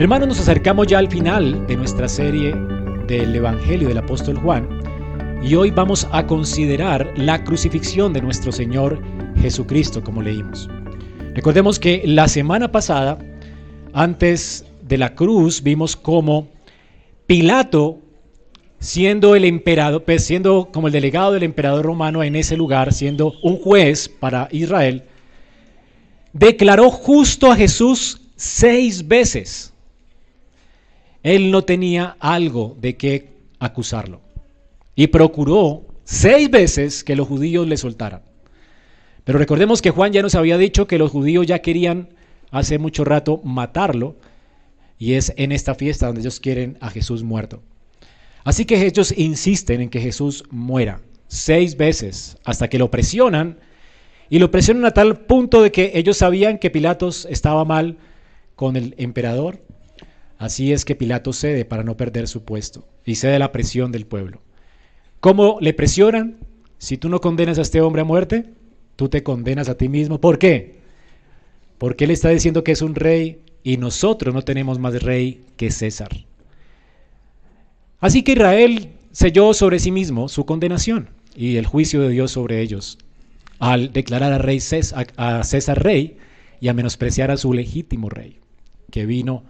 Hermanos, nos acercamos ya al final de nuestra serie del Evangelio del apóstol Juan y hoy vamos a considerar la crucifixión de nuestro Señor Jesucristo, como leímos. Recordemos que la semana pasada, antes de la cruz, vimos cómo Pilato, siendo el emperador, pues, siendo como el delegado del emperador romano en ese lugar, siendo un juez para Israel, declaró justo a Jesús seis veces él no tenía algo de qué acusarlo. Y procuró seis veces que los judíos le soltaran. Pero recordemos que Juan ya nos había dicho que los judíos ya querían hace mucho rato matarlo. Y es en esta fiesta donde ellos quieren a Jesús muerto. Así que ellos insisten en que Jesús muera seis veces hasta que lo presionan. Y lo presionan a tal punto de que ellos sabían que Pilatos estaba mal con el emperador Así es que Pilato cede para no perder su puesto y cede la presión del pueblo. ¿Cómo le presionan? Si tú no condenas a este hombre a muerte, tú te condenas a ti mismo. ¿Por qué? Porque él está diciendo que es un rey y nosotros no tenemos más rey que César. Así que Israel selló sobre sí mismo su condenación y el juicio de Dios sobre ellos al declarar a, César, a César rey y a menospreciar a su legítimo rey que vino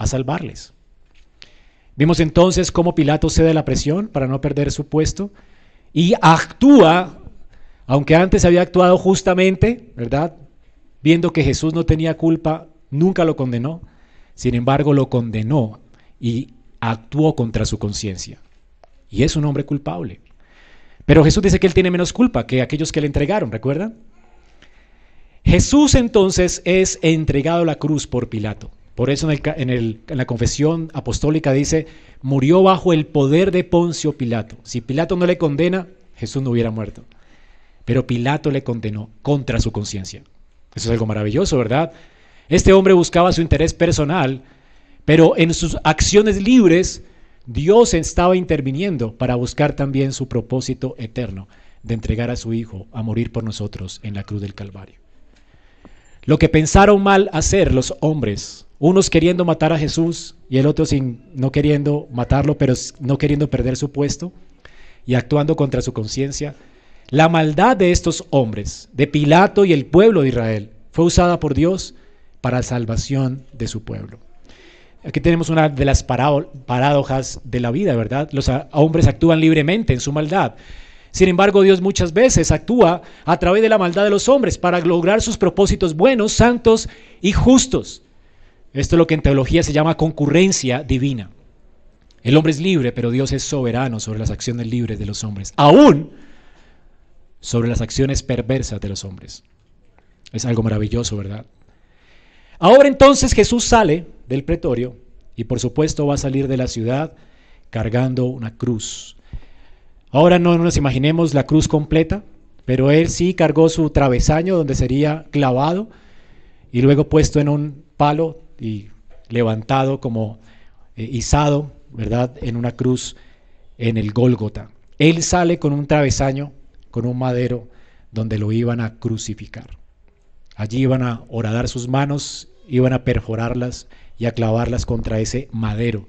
a salvarles. Vimos entonces cómo Pilato cede la presión para no perder su puesto y actúa, aunque antes había actuado justamente, ¿verdad? Viendo que Jesús no tenía culpa, nunca lo condenó, sin embargo lo condenó y actuó contra su conciencia. Y es un hombre culpable. Pero Jesús dice que él tiene menos culpa que aquellos que le entregaron, ¿recuerdan? Jesús entonces es entregado a la cruz por Pilato. Por eso en, la confesión apostólica dice, murió bajo el poder de Poncio Pilato. Si Pilato no le condena, Jesús no hubiera muerto. Pero Pilato le condenó contra su conciencia. Eso es algo maravilloso, ¿verdad? Este hombre buscaba su interés personal, pero en sus acciones libres Dios estaba interviniendo para buscar también su propósito eterno de entregar a su Hijo a morir por nosotros en la cruz del Calvario. Lo que pensaron mal hacer los hombres unos queriendo matar a Jesús y el otro sin, no queriendo matarlo, pero no queriendo perder su puesto y actuando contra su conciencia. La maldad de estos hombres, de Pilato y el pueblo de Israel, fue usada por Dios para salvación de su pueblo. Aquí tenemos una de las paradojas de la vida, ¿verdad? Los hombres actúan libremente en su maldad. Sin embargo, Dios muchas veces actúa a través de la maldad de los hombres para lograr sus propósitos buenos, santos y justos. Esto es lo que en teología se llama concurrencia divina. El hombre es libre, pero Dios es soberano sobre las acciones libres de los hombres, aún sobre las acciones perversas de los hombres. Es algo maravilloso, ¿verdad? Ahora entonces Jesús sale del pretorio y por supuesto va a salir de la ciudad cargando una cruz. Ahora no nos imaginemos la cruz completa, pero él sí cargó su travesaño donde sería clavado y luego puesto en un palo y levantado como eh, izado, ¿verdad?, en una cruz en el Gólgota. Él sale con un travesaño, con un madero, donde lo iban a crucificar. Allí iban a horadar sus manos, iban a perforarlas y a clavarlas contra ese madero.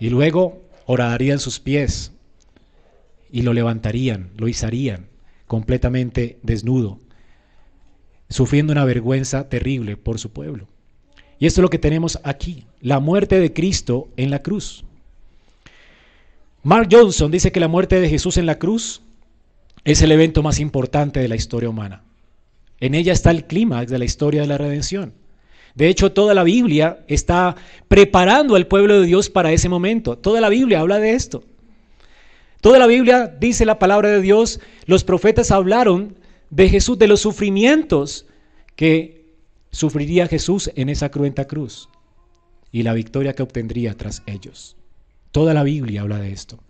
Y luego horadarían sus pies y lo levantarían, lo izarían completamente desnudo, sufriendo una vergüenza terrible por su pueblo. Y esto es lo que tenemos aquí, la muerte de Cristo en la cruz. Mark Johnson dice que la muerte de Jesús en la cruz es el evento más importante de la historia humana. En ella está el clímax de la historia de la redención. De hecho, toda la Biblia está preparando al pueblo de Dios para ese momento. Toda la Biblia habla de esto. Toda la Biblia dice la palabra de Dios, los profetas hablaron de Jesús, de los sufrimientos que sufriría Jesús en esa cruenta cruz y la victoria que obtendría tras ellos. Toda la Biblia habla de esto.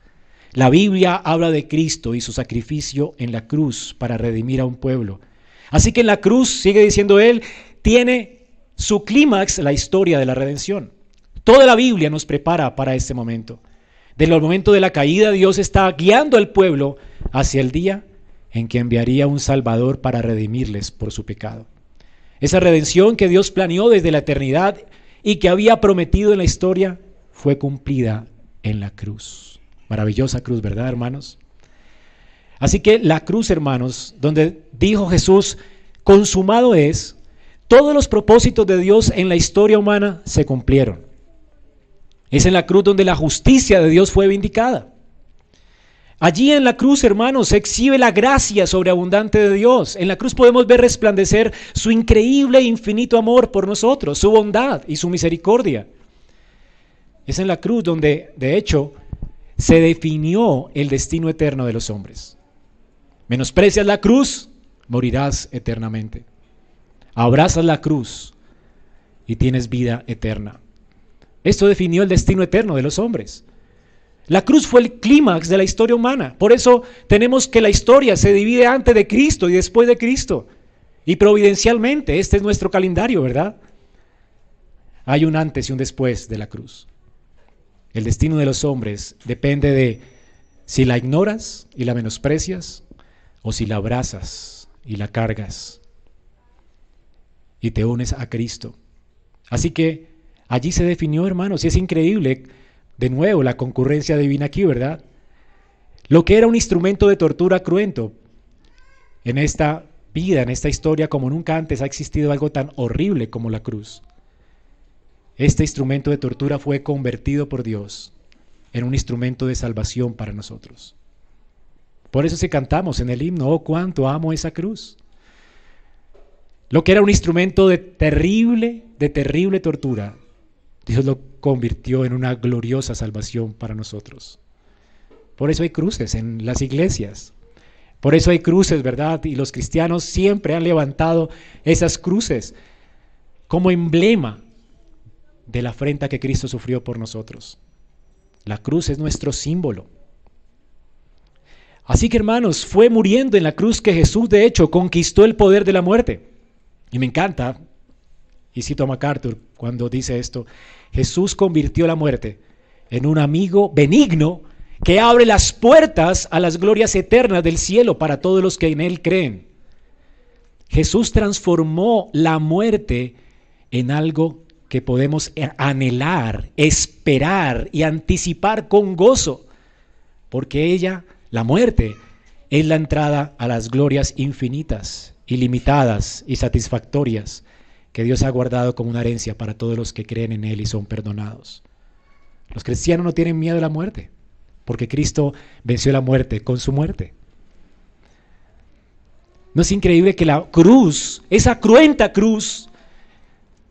La Biblia habla de Cristo y su sacrificio en la cruz para redimir a un pueblo. Así que en la cruz, sigue diciendo él, tiene su clímax la historia de la redención. Toda la Biblia nos prepara para este momento. Desde el momento de la caída, Dios está guiando al pueblo hacia el día en que enviaría un Salvador para redimirles por su pecado. Esa redención que Dios planeó desde la eternidad y que había prometido en la historia fue cumplida en la cruz. Maravillosa cruz, ¿verdad, hermanos? Así que la cruz, hermanos, donde dijo Jesús, consumado es, todos los propósitos de Dios en la historia humana se cumplieron. Es en la cruz donde la justicia de Dios fue vindicada. Allí en la cruz, hermanos, se exhibe la gracia sobreabundante de Dios. En la cruz podemos ver resplandecer su increíble e infinito amor por nosotros, su bondad y su misericordia. Es en la cruz donde, de hecho, se definió el destino eterno de los hombres. Menosprecias la cruz, morirás eternamente. Abrazas la cruz y tienes vida eterna. Esto definió el destino eterno de los hombres. La cruz fue el clímax de la historia humana. Por eso tenemos que la historia se divide antes de Cristo y después de Cristo. Y providencialmente, este es nuestro calendario, ¿verdad? Hay un antes y un después de la cruz. El destino de los hombres depende de si la ignoras y la menosprecias o si la abrazas y la cargas y te unes a Cristo. Así que allí se definió, hermanos, y es increíble de nuevo, la concurrencia divina aquí, ¿verdad? Lo que era un instrumento de tortura cruento en esta vida, en esta historia, como nunca antes ha existido algo tan horrible como la cruz. Este instrumento de tortura fue convertido por Dios en un instrumento de salvación para nosotros. Por eso si cantamos en el himno, oh cuánto amo esa cruz. Lo que era un instrumento de terrible, de terrible tortura, Dios lo convirtió en una gloriosa salvación para nosotros. Por eso hay cruces en las iglesias. Por eso hay cruces, ¿verdad? Y los cristianos siempre han levantado esas cruces como emblema de la afrenta que Cristo sufrió por nosotros. La cruz es nuestro símbolo. Así que hermanos, fue muriendo en la cruz que Jesús de hecho conquistó el poder de la muerte. Y me encanta y cito a MacArthur cuando dice esto, Jesús convirtió la muerte en un amigo benigno que abre las puertas a las glorias eternas del cielo para todos los que en Él creen. Jesús transformó la muerte en algo que podemos anhelar, esperar y anticipar con gozo, porque ella, la muerte, es la entrada a las glorias infinitas, ilimitadas y satisfactorias que Dios ha guardado como una herencia para todos los que creen en Él y son perdonados. Los cristianos no tienen miedo a la muerte, porque Cristo venció la muerte con su muerte. ¿No es increíble que la cruz, esa cruenta cruz,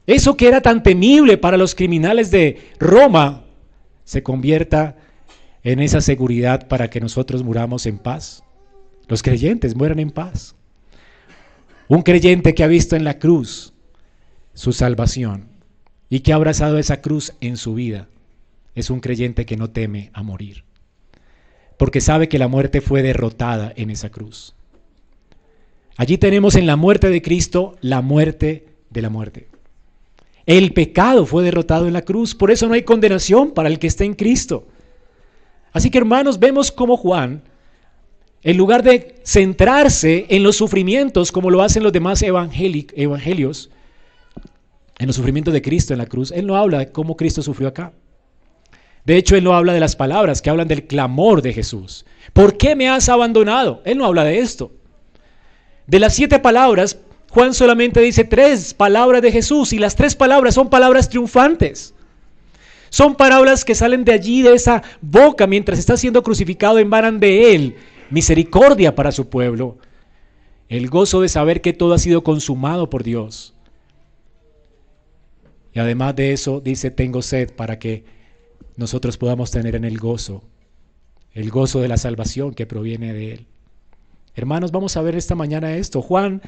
eso que era tan temible para los criminales de Roma, se convierta en esa seguridad para que nosotros muramos en paz? Los creyentes mueran en paz. Un creyente que ha visto en la cruz su salvación y que ha abrazado esa cruz en su vida, es un creyente que no teme a morir, porque sabe que la muerte fue derrotada en esa cruz. Allí tenemos en la muerte de Cristo la muerte de la muerte. El pecado fue derrotado en la cruz, por eso no hay condenación para el que está en Cristo. Así que hermanos, vemos como Juan, en lugar de centrarse en los sufrimientos como lo hacen los demás evangelios, en los sufrimientos de Cristo en la cruz, Él no habla de cómo Cristo sufrió acá. De hecho, Él no habla de las palabras que hablan del clamor de Jesús. ¿Por qué me has abandonado? Él no habla de esto. De las siete palabras, Juan solamente dice tres palabras de Jesús y las tres palabras son palabras triunfantes. Son palabras que salen de allí, de esa boca, mientras está siendo crucificado, emanan de Él misericordia para su pueblo. El gozo de saber que todo ha sido consumado por Dios. Y además de eso dice, tengo sed para que nosotros podamos tener en el gozo, el gozo de la salvación que proviene de Él. Hermanos, vamos a ver esta mañana esto. Juan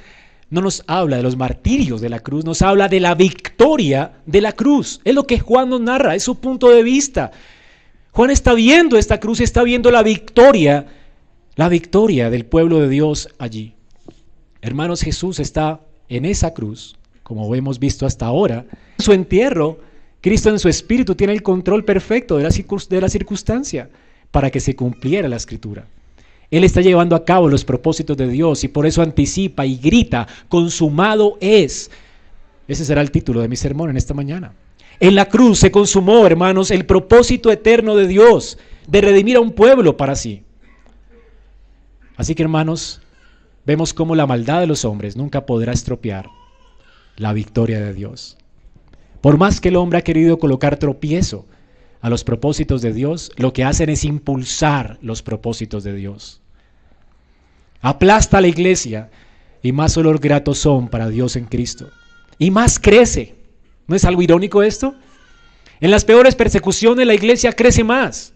no nos habla de los martirios de la cruz, nos habla de la victoria de la cruz. Es lo que Juan nos narra, es su punto de vista. Juan está viendo esta cruz, está viendo la victoria, la victoria del pueblo de Dios allí. Hermanos, Jesús está en esa cruz como hemos visto hasta ahora. En su entierro, Cristo en su espíritu tiene el control perfecto de la, de la circunstancia para que se cumpliera la escritura. Él está llevando a cabo los propósitos de Dios y por eso anticipa y grita, consumado es. Ese será el título de mi sermón en esta mañana. En la cruz se consumó, hermanos, el propósito eterno de Dios de redimir a un pueblo para sí. Así que, hermanos, vemos cómo la maldad de los hombres nunca podrá estropear la victoria de Dios. Por más que el hombre ha querido colocar tropiezo a los propósitos de Dios, lo que hacen es impulsar los propósitos de Dios. Aplasta a la iglesia y más olor grato son para Dios en Cristo. Y más crece. ¿No es algo irónico esto? En las peores persecuciones la iglesia crece más.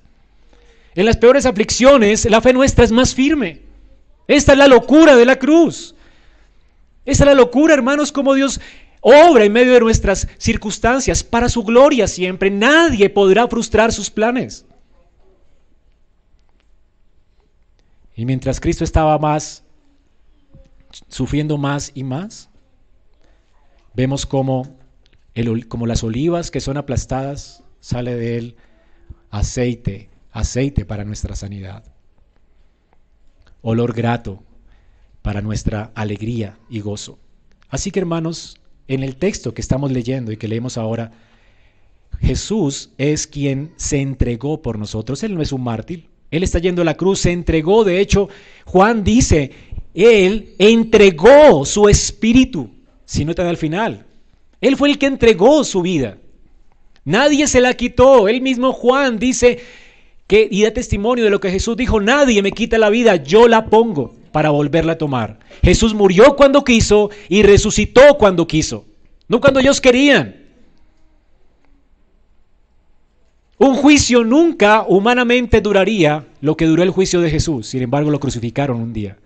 En las peores aflicciones la fe nuestra es más firme. Esta es la locura de la cruz. Esta es la locura, hermanos, como Dios obra en medio de nuestras circunstancias para su gloria siempre. Nadie podrá frustrar sus planes. Y mientras Cristo estaba más, sufriendo más y más, vemos como, como las olivas que son aplastadas, sale de él aceite, aceite para nuestra sanidad. Olor grato para nuestra alegría y gozo. Así que hermanos, en el texto que estamos leyendo y que leemos ahora, Jesús es quien se entregó por nosotros. Él no es un mártir. Él está yendo a la cruz, se entregó. De hecho, Juan dice, Él entregó su espíritu. Si notan al final, Él fue el que entregó su vida. Nadie se la quitó. Él mismo Juan dice que, y da testimonio de lo que Jesús dijo, nadie me quita la vida, yo la pongo para volverla a tomar. Jesús murió cuando quiso y resucitó cuando quiso, no cuando ellos querían. Un juicio nunca humanamente duraría lo que duró el juicio de Jesús, sin embargo lo crucificaron un día.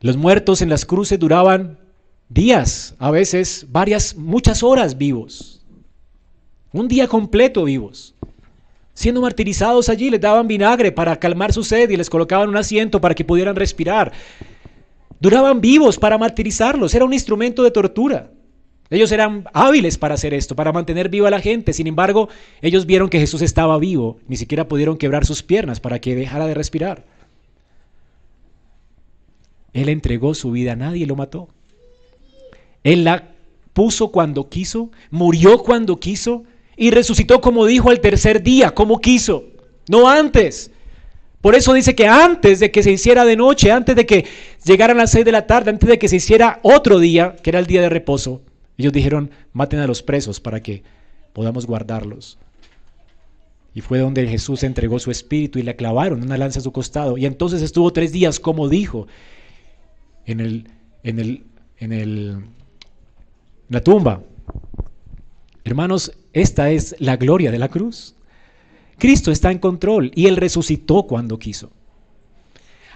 Los muertos en las cruces duraban días, a veces varias, muchas horas vivos. Un día completo vivos siendo martirizados allí, les daban vinagre para calmar su sed y les colocaban un asiento para que pudieran respirar. Duraban vivos para martirizarlos, era un instrumento de tortura. Ellos eran hábiles para hacer esto, para mantener viva a la gente. Sin embargo, ellos vieron que Jesús estaba vivo, ni siquiera pudieron quebrar sus piernas para que dejara de respirar. Él entregó su vida, nadie lo mató. Él la puso cuando quiso, murió cuando quiso, y resucitó como dijo al tercer día, como quiso, no antes. Por eso dice que antes de que se hiciera de noche, antes de que llegaran las seis de la tarde, antes de que se hiciera otro día, que era el día de reposo, ellos dijeron, maten a los presos para que podamos guardarlos. Y fue donde Jesús entregó su espíritu y le clavaron una lanza a su costado. Y entonces estuvo tres días, como dijo, en el, en el, en el, en la tumba. Hermanos, esta es la gloria de la cruz. Cristo está en control y Él resucitó cuando quiso.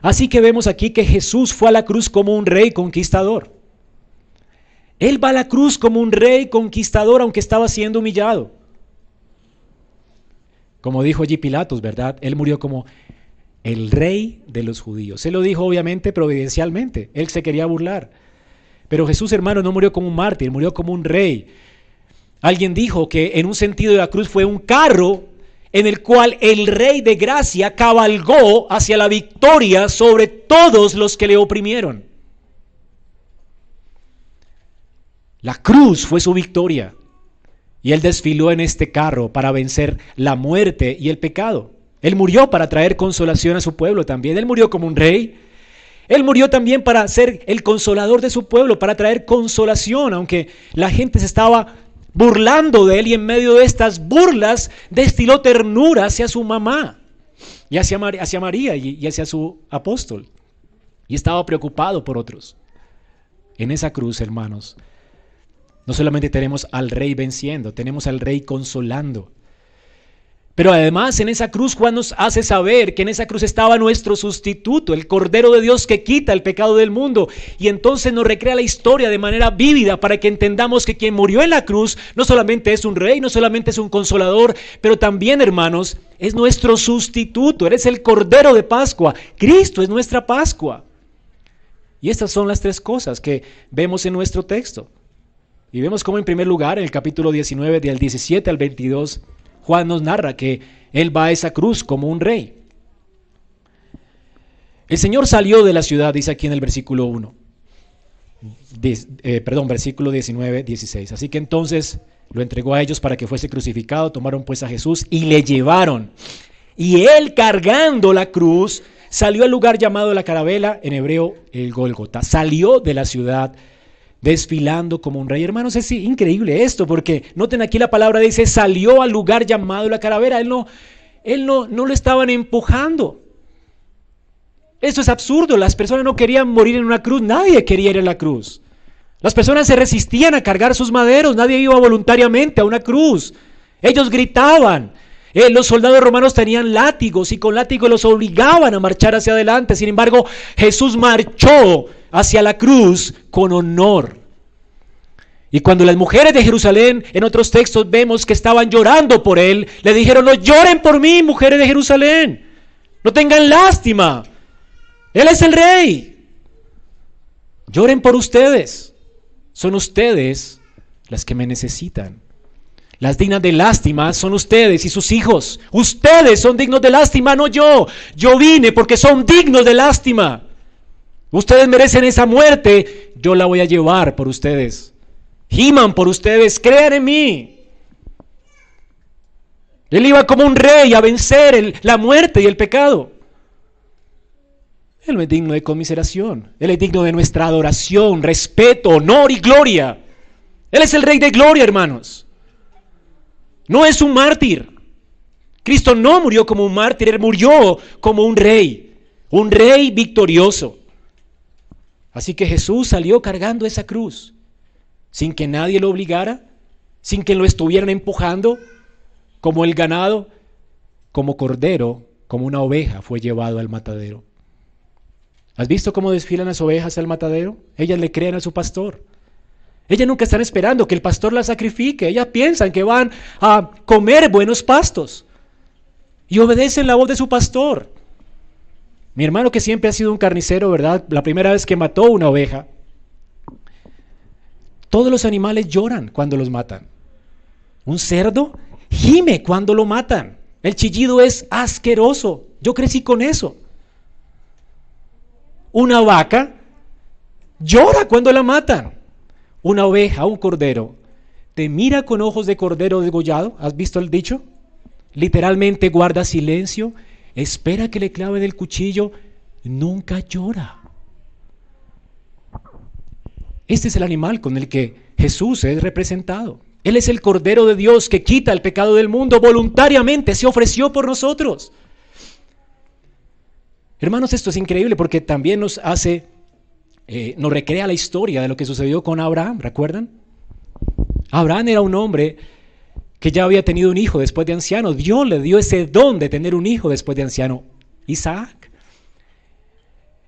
Así que vemos aquí que Jesús fue a la cruz como un rey conquistador. Él va a la cruz como un rey conquistador aunque estaba siendo humillado. Como dijo allí Pilatos, ¿verdad? Él murió como el rey de los judíos. Se lo dijo obviamente providencialmente. Él se quería burlar. Pero Jesús, hermano, no murió como un mártir, murió como un rey. Alguien dijo que en un sentido de la cruz fue un carro en el cual el rey de gracia cabalgó hacia la victoria sobre todos los que le oprimieron. La cruz fue su victoria. Y él desfiló en este carro para vencer la muerte y el pecado. Él murió para traer consolación a su pueblo también. Él murió como un rey. Él murió también para ser el consolador de su pueblo, para traer consolación, aunque la gente se estaba burlando de él y en medio de estas burlas destiló ternura hacia su mamá y hacia, María y hacia su apóstol. Y estaba preocupado por otros. En esa cruz, hermanos, no solamente tenemos al rey venciendo, tenemos al rey consolando. Pero además en esa cruz Juan nos hace saber que en esa cruz estaba nuestro sustituto, el Cordero de Dios que quita el pecado del mundo. Y entonces nos recrea la historia de manera vívida para que entendamos que quien murió en la cruz no solamente es un rey, no solamente es un consolador, pero también, hermanos, es nuestro sustituto. Eres el Cordero de Pascua. Cristo es nuestra Pascua. Y estas son las tres cosas que vemos en nuestro texto. Y vemos cómo en primer lugar, en el capítulo 19, del 17 al 22, Juan nos narra que él va a esa cruz como un rey. El Señor salió de la ciudad, dice aquí en el versículo 1. eh, perdón, versículo 19, 16. Así que entonces lo entregó a ellos para que fuese crucificado, tomaron pues a Jesús y le llevaron. Y él cargando la cruz salió al lugar llamado la carabela, en hebreo el Golgota. Salió de la ciudad desfilando como un rey. Hermanos, es increíble esto, porque noten aquí la palabra dice, salió al lugar llamado la calavera. Él no, él no, no lo estaban empujando. Eso es absurdo. Las personas no querían morir en una cruz. Nadie quería ir a la cruz. Las personas se resistían a cargar sus maderos. Nadie iba voluntariamente a una cruz. Ellos gritaban. Eh, los soldados romanos tenían látigos y con látigos los obligaban a marchar hacia adelante. Sin embargo, Jesús marchó hacia la cruz con honor. Y cuando las mujeres de Jerusalén, en otros textos vemos que estaban llorando por él, le dijeron, no lloren por mí, mujeres de Jerusalén. No tengan lástima. Él es el rey. Lloren por ustedes. Son ustedes las que me necesitan. Las dignas de lástima son ustedes y sus hijos. Ustedes son dignos de lástima, no yo. Yo vine porque son dignos de lástima. Ustedes merecen esa muerte, yo la voy a llevar por ustedes. Giman por ustedes, crean en mí. Él iba como un rey a vencer la muerte y el pecado. Él es digno de conmiseración. Él es digno de nuestra adoración, respeto, honor y gloria. Él es el rey de gloria, hermanos. No es un mártir. Cristo no murió como un mártir, él murió como un rey, un rey victorioso. Así que Jesús salió cargando esa cruz, sin que nadie lo obligara, sin que lo estuvieran empujando, como el ganado, como cordero, como una oveja fue llevado al matadero. ¿Has visto cómo desfilan las ovejas al matadero? Ellas le creen a su pastor. Ellas nunca están esperando que el pastor las sacrifique. Ellas piensan que van a comer buenos pastos. Y obedecen la voz de su pastor. Mi hermano que siempre ha sido un carnicero, ¿verdad? La primera vez que mató una oveja. Todos los animales lloran cuando los matan. Un cerdo gime cuando lo matan. El chillido es asqueroso. Yo crecí con eso. Una vaca llora cuando la matan. Una oveja, un cordero, te mira con ojos de cordero degollado. ¿Has visto el dicho? Literalmente guarda silencio espera que le claven el cuchillo, nunca llora. Este es el animal con el que Jesús es representado. Él es el Cordero de Dios que quita el pecado del mundo voluntariamente, se ofreció por nosotros. Hermanos, esto es increíble porque también nos hace, eh, nos recrea la historia de lo que sucedió con Abraham, ¿recuerdan? Abraham era un hombre que ya había tenido un hijo después de anciano. Dios le dio ese don de tener un hijo después de anciano, Isaac.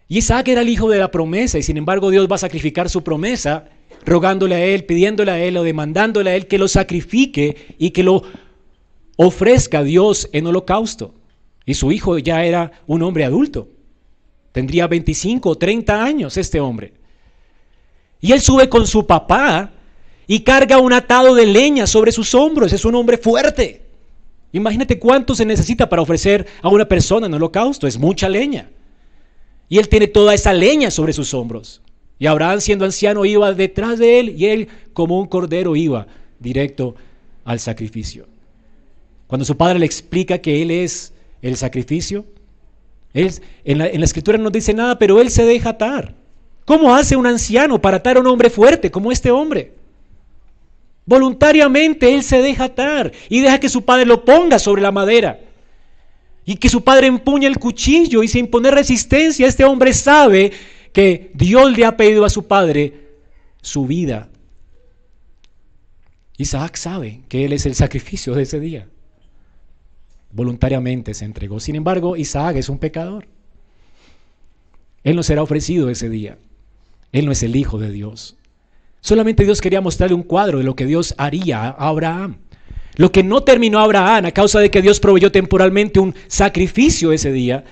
Y Isaac era el hijo de la promesa y sin embargo Dios va a sacrificar su promesa rogándole a él, pidiéndole a él o demandándole a él que lo sacrifique y que lo ofrezca a Dios en holocausto. Y su hijo ya era un hombre adulto. Tendría 25 o 30 años este hombre. Y él sube con su papá y carga un atado de leña sobre sus hombros. Es un hombre fuerte. Imagínate cuánto se necesita para ofrecer a una persona en holocausto. Es mucha leña. Y él tiene toda esa leña sobre sus hombros. Y Abraham, siendo anciano, iba detrás de él y él, como un cordero, iba directo al sacrificio. Cuando su padre le explica que él es el sacrificio, él, en, la, en la escritura no dice nada, pero él se deja atar. ¿Cómo hace un anciano para atar a un hombre fuerte como este hombre? Voluntariamente él se deja atar y deja que su padre lo ponga sobre la madera. Y que su padre empuña el cuchillo y sin poner resistencia, este hombre sabe que Dios le ha pedido a su padre su vida. Isaac sabe que él es el sacrificio de ese día. Voluntariamente se entregó. Sin embargo, Isaac es un pecador. Él no será ofrecido ese día. Él no es el Hijo de Dios. Solamente Dios quería mostrarle un cuadro de lo que Dios haría a Abraham. Lo que no terminó Abraham a causa de que Dios proveyó temporalmente un sacrificio ese día,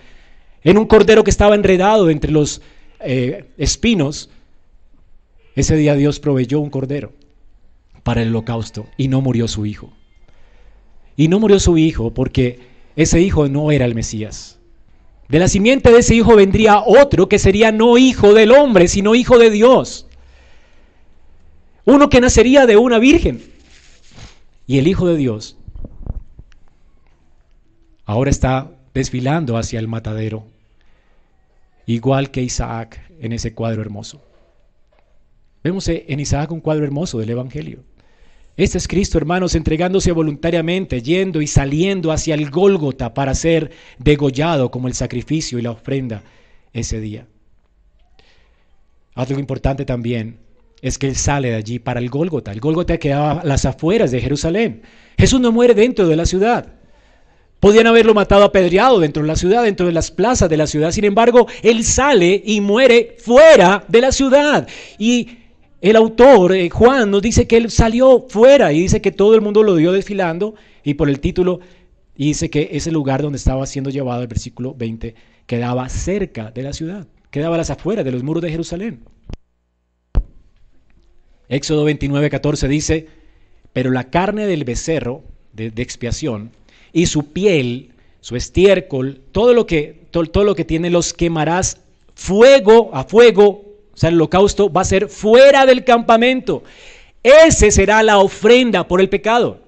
en un cordero que estaba enredado entre los eh, espinos, ese día Dios proveyó un cordero para el holocausto y no murió su hijo. Y no murió su hijo porque ese hijo no era el Mesías. De la simiente de ese hijo vendría otro que sería no hijo del hombre, sino hijo de Dios. Uno que nacería de una virgen. Y el Hijo de Dios ahora está desfilando hacia el matadero, igual que Isaac en ese cuadro hermoso. Vemos en Isaac un cuadro hermoso del Evangelio. Este es Cristo, hermanos, entregándose voluntariamente, yendo y saliendo hacia el Gólgota para ser degollado como el sacrificio y la ofrenda ese día. Algo importante también es que Él sale de allí para el Gólgota. El Gólgota quedaba a las afueras de Jerusalén. Jesús no muere dentro de la ciudad. Podían haberlo matado apedreado dentro de la ciudad, dentro de las plazas de la ciudad. Sin embargo, Él sale y muere fuera de la ciudad. Y el autor, eh, Juan, nos dice que Él salió fuera y dice que todo el mundo lo dio desfilando. Y por el título dice que ese lugar donde estaba siendo llevado, el versículo 20, quedaba cerca de la ciudad, quedaba a las afueras de los muros de Jerusalén. Éxodo 29, 14 dice, pero la carne del becerro de, expiación y su piel, su estiércol, todo lo, que, todo, lo que tiene los quemarás fuego a fuego, o sea, el holocausto va a ser fuera del campamento. Ese será la ofrenda por el pecado.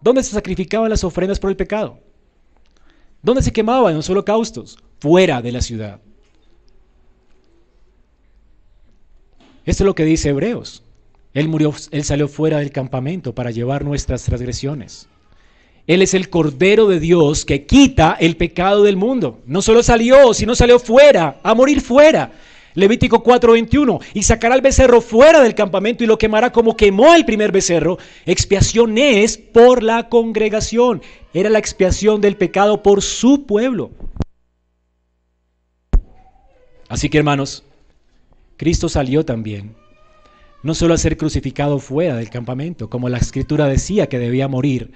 ¿Dónde se sacrificaban las ofrendas por el pecado? ¿Dónde se quemaban los holocaustos? Fuera de la ciudad. Esto es lo que dice Hebreos. Él murió, él salió fuera del campamento para llevar nuestras transgresiones. Él es el Cordero de Dios que quita el pecado del mundo. No solo salió, sino salió fuera, a morir fuera. Levítico 4:21, y sacará el becerro fuera del campamento y lo quemará como quemó el primer becerro. Expiación es por la congregación. Era la expiación del pecado por su pueblo. Así que hermanos, Cristo salió también, no solo a ser crucificado fuera del campamento, como la escritura decía que debía morir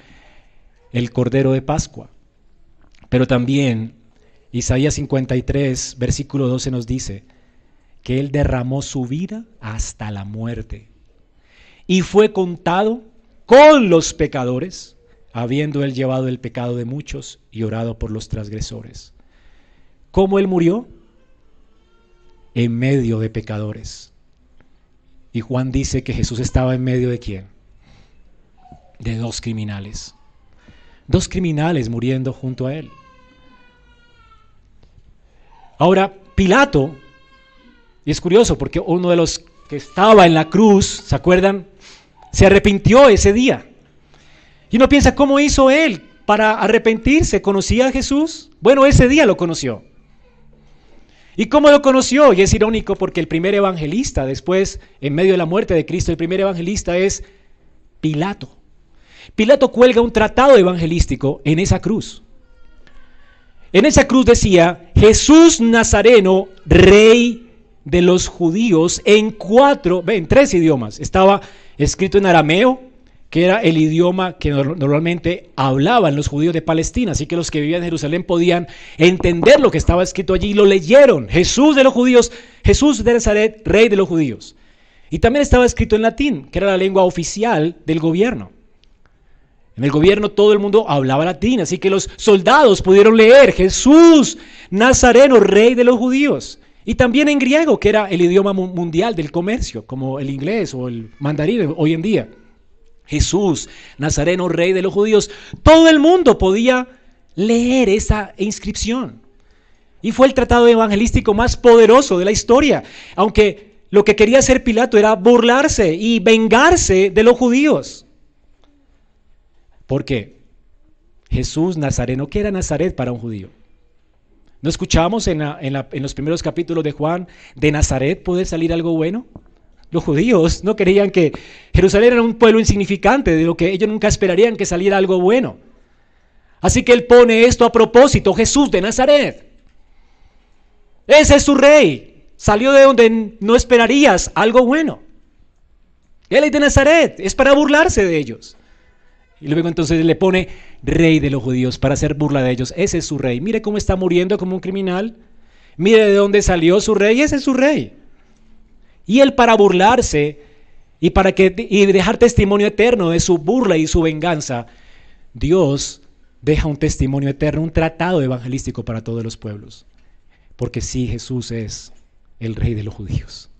el Cordero de Pascua, pero también Isaías 53, versículo 12 nos dice que Él derramó su vida hasta la muerte y fue contado con los pecadores, habiendo Él llevado el pecado de muchos y orado por los transgresores. ¿Cómo Él murió? En medio de pecadores. Y Juan dice que Jesús estaba en medio de quién? De dos criminales. Dos criminales muriendo junto a él. Ahora, Pilato, y es curioso porque uno de los que estaba en la cruz, ¿se acuerdan? Se arrepintió ese día. Y uno piensa, ¿cómo hizo él para arrepentirse? ¿Conocía a Jesús? Bueno, ese día lo conoció. ¿Y cómo lo conoció? Y es irónico porque el primer evangelista, después, en medio de la muerte de Cristo, el primer evangelista es Pilato. Pilato cuelga un tratado evangelístico en esa cruz. En esa cruz decía, Jesús Nazareno, rey de los judíos, en cuatro, en tres idiomas. Estaba escrito en arameo, que era el idioma que normalmente hablaban los judíos de Palestina, así que los que vivían en Jerusalén podían entender lo que estaba escrito allí y lo leyeron. Jesús de los judíos, Jesús de Nazaret, rey de los judíos. Y también estaba escrito en latín, que era la lengua oficial del gobierno. En el gobierno todo el mundo hablaba latín, así que los soldados pudieron leer Jesús, Nazareno, rey de los judíos. Y también en griego, que era el idioma mundial del comercio, como el inglés o el mandarín hoy en día. Jesús, Nazareno, rey de los judíos, todo el mundo podía leer esa inscripción. Y fue el tratado evangelístico más poderoso de la historia, aunque lo que quería hacer Pilato era burlarse y vengarse de los judíos. ¿Por qué? Jesús Nazareno, ¿qué era Nazaret para un judío? ¿No escuchamos en, los primeros capítulos de Juan de Nazaret poder salir algo bueno? Los judíos no creían que Jerusalén era un pueblo insignificante, de lo que ellos nunca esperarían que saliera algo bueno. Así que él pone esto a propósito, Jesús de Nazaret. Ese es su rey. Salió de donde no esperarías algo bueno. Él es de Nazaret, es para burlarse de ellos. Y luego entonces le pone rey de los judíos para hacer burla de ellos. Ese es su rey. Mire cómo está muriendo como un criminal. Mire de dónde salió su rey. Ese es su rey. Y él para burlarse y para que y dejar testimonio eterno de su burla y su venganza, Dios deja un testimonio eterno, un tratado evangelístico para todos los pueblos. Porque sí, Jesús es el rey de los judíos.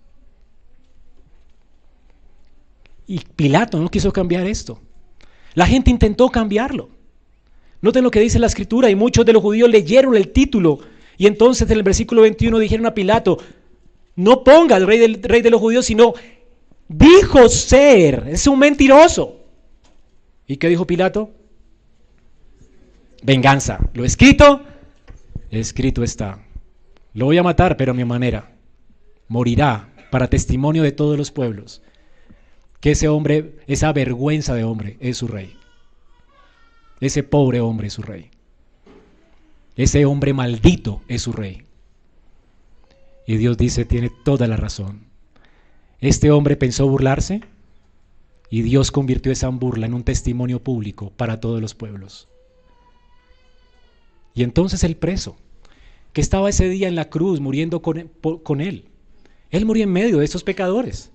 Y Pilato no quiso cambiar esto. La gente intentó cambiarlo. Noten lo que dice la escritura y muchos de los judíos leyeron el título y entonces en el versículo 21 dijeron a Pilato, no ponga el rey, del, rey de los judíos, sino dijo ser, es un mentiroso. ¿Y qué dijo Pilato? Venganza. Lo escrito, escrito está. Lo voy a matar, pero a mi manera. Morirá para testimonio de todos los pueblos que ese hombre, esa vergüenza de hombre, es su rey. Ese pobre hombre es su rey. Ese hombre maldito es su rey. Y Dios dice, tiene toda la razón. Este hombre pensó burlarse y Dios convirtió esa burla en un testimonio público para todos los pueblos. Y entonces el preso, que estaba ese día en la cruz muriendo con, con él, él murió en medio de esos pecadores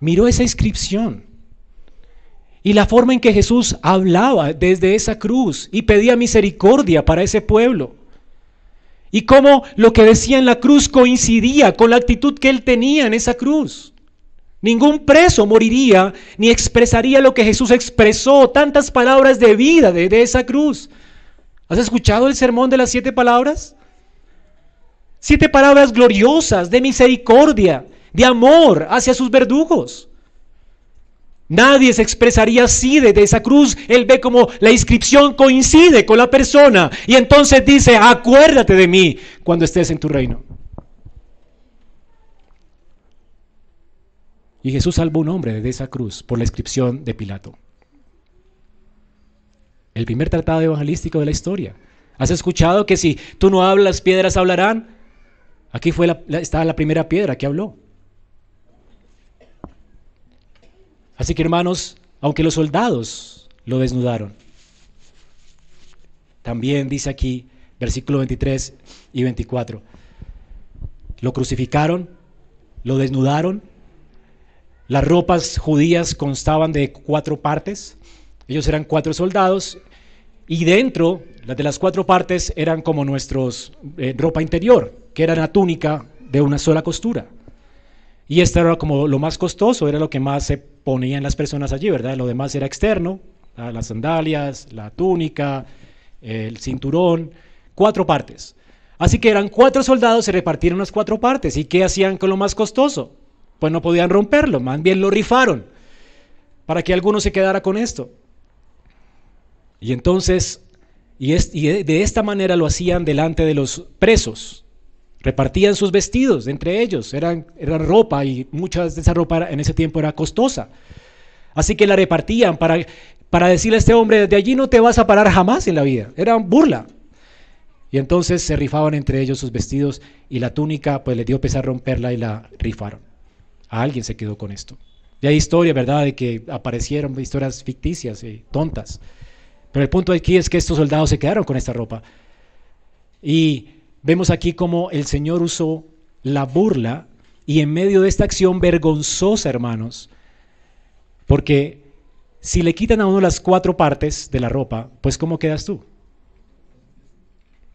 miró esa inscripción y la forma en que Jesús hablaba desde esa cruz y pedía misericordia para ese pueblo. Y cómo lo que decía en la cruz coincidía con la actitud que él tenía en esa cruz. Ningún preso moriría ni expresaría lo que Jesús expresó, tantas palabras de vida de, esa cruz. ¿Has escuchado el sermón de las siete palabras? Siete palabras gloriosas de misericordia, de amor hacia sus verdugos. Nadie se expresaría así desde esa cruz. Él ve como la inscripción coincide con la persona y entonces dice, acuérdate de mí cuando estés en tu reino. Y Jesús salvó un hombre de esa cruz por la inscripción de Pilato. El primer tratado evangelístico de la historia. ¿Has escuchado que si tú no hablas, piedras hablarán? Aquí fue estaba la primera piedra que habló. Así que hermanos, aunque los soldados lo desnudaron, también dice aquí, versículo 23 y 24, lo crucificaron, lo desnudaron, las ropas judías constaban de cuatro partes, ellos eran cuatro soldados y dentro las de las cuatro partes eran como nuestros eh, ropa interior, que era la túnica de una sola costura. Y esto era como lo más costoso, era lo que más se ponía en las personas allí, ¿verdad? Lo demás era externo, las sandalias, la túnica, el cinturón, cuatro partes. Así que eran cuatro soldados, se repartieron las cuatro partes. ¿Y qué hacían con lo más costoso? Pues no podían romperlo, más bien lo rifaron, para que alguno se quedara con esto. Y entonces, y, de esta manera lo hacían delante de los presos, Repartían sus vestidos entre ellos, eran, ropa y mucha de esa ropa en ese tiempo era costosa. Así que la repartían para, para decirle a este hombre, de allí no te vas a parar jamás en la vida. Era burla. Y entonces se rifaban entre ellos sus vestidos y la túnica, pues le dio pesar romperla y la rifaron. A alguien se quedó con esto. Y hay historia, ¿verdad?, de que aparecieron historias ficticias y tontas. Pero el punto aquí es que estos soldados se quedaron con esta ropa. Y Vemos aquí cómo el Señor usó la burla y en medio de esta acción vergonzosa, hermanos, porque si le quitan a uno las cuatro partes de la ropa, pues ¿cómo quedas tú?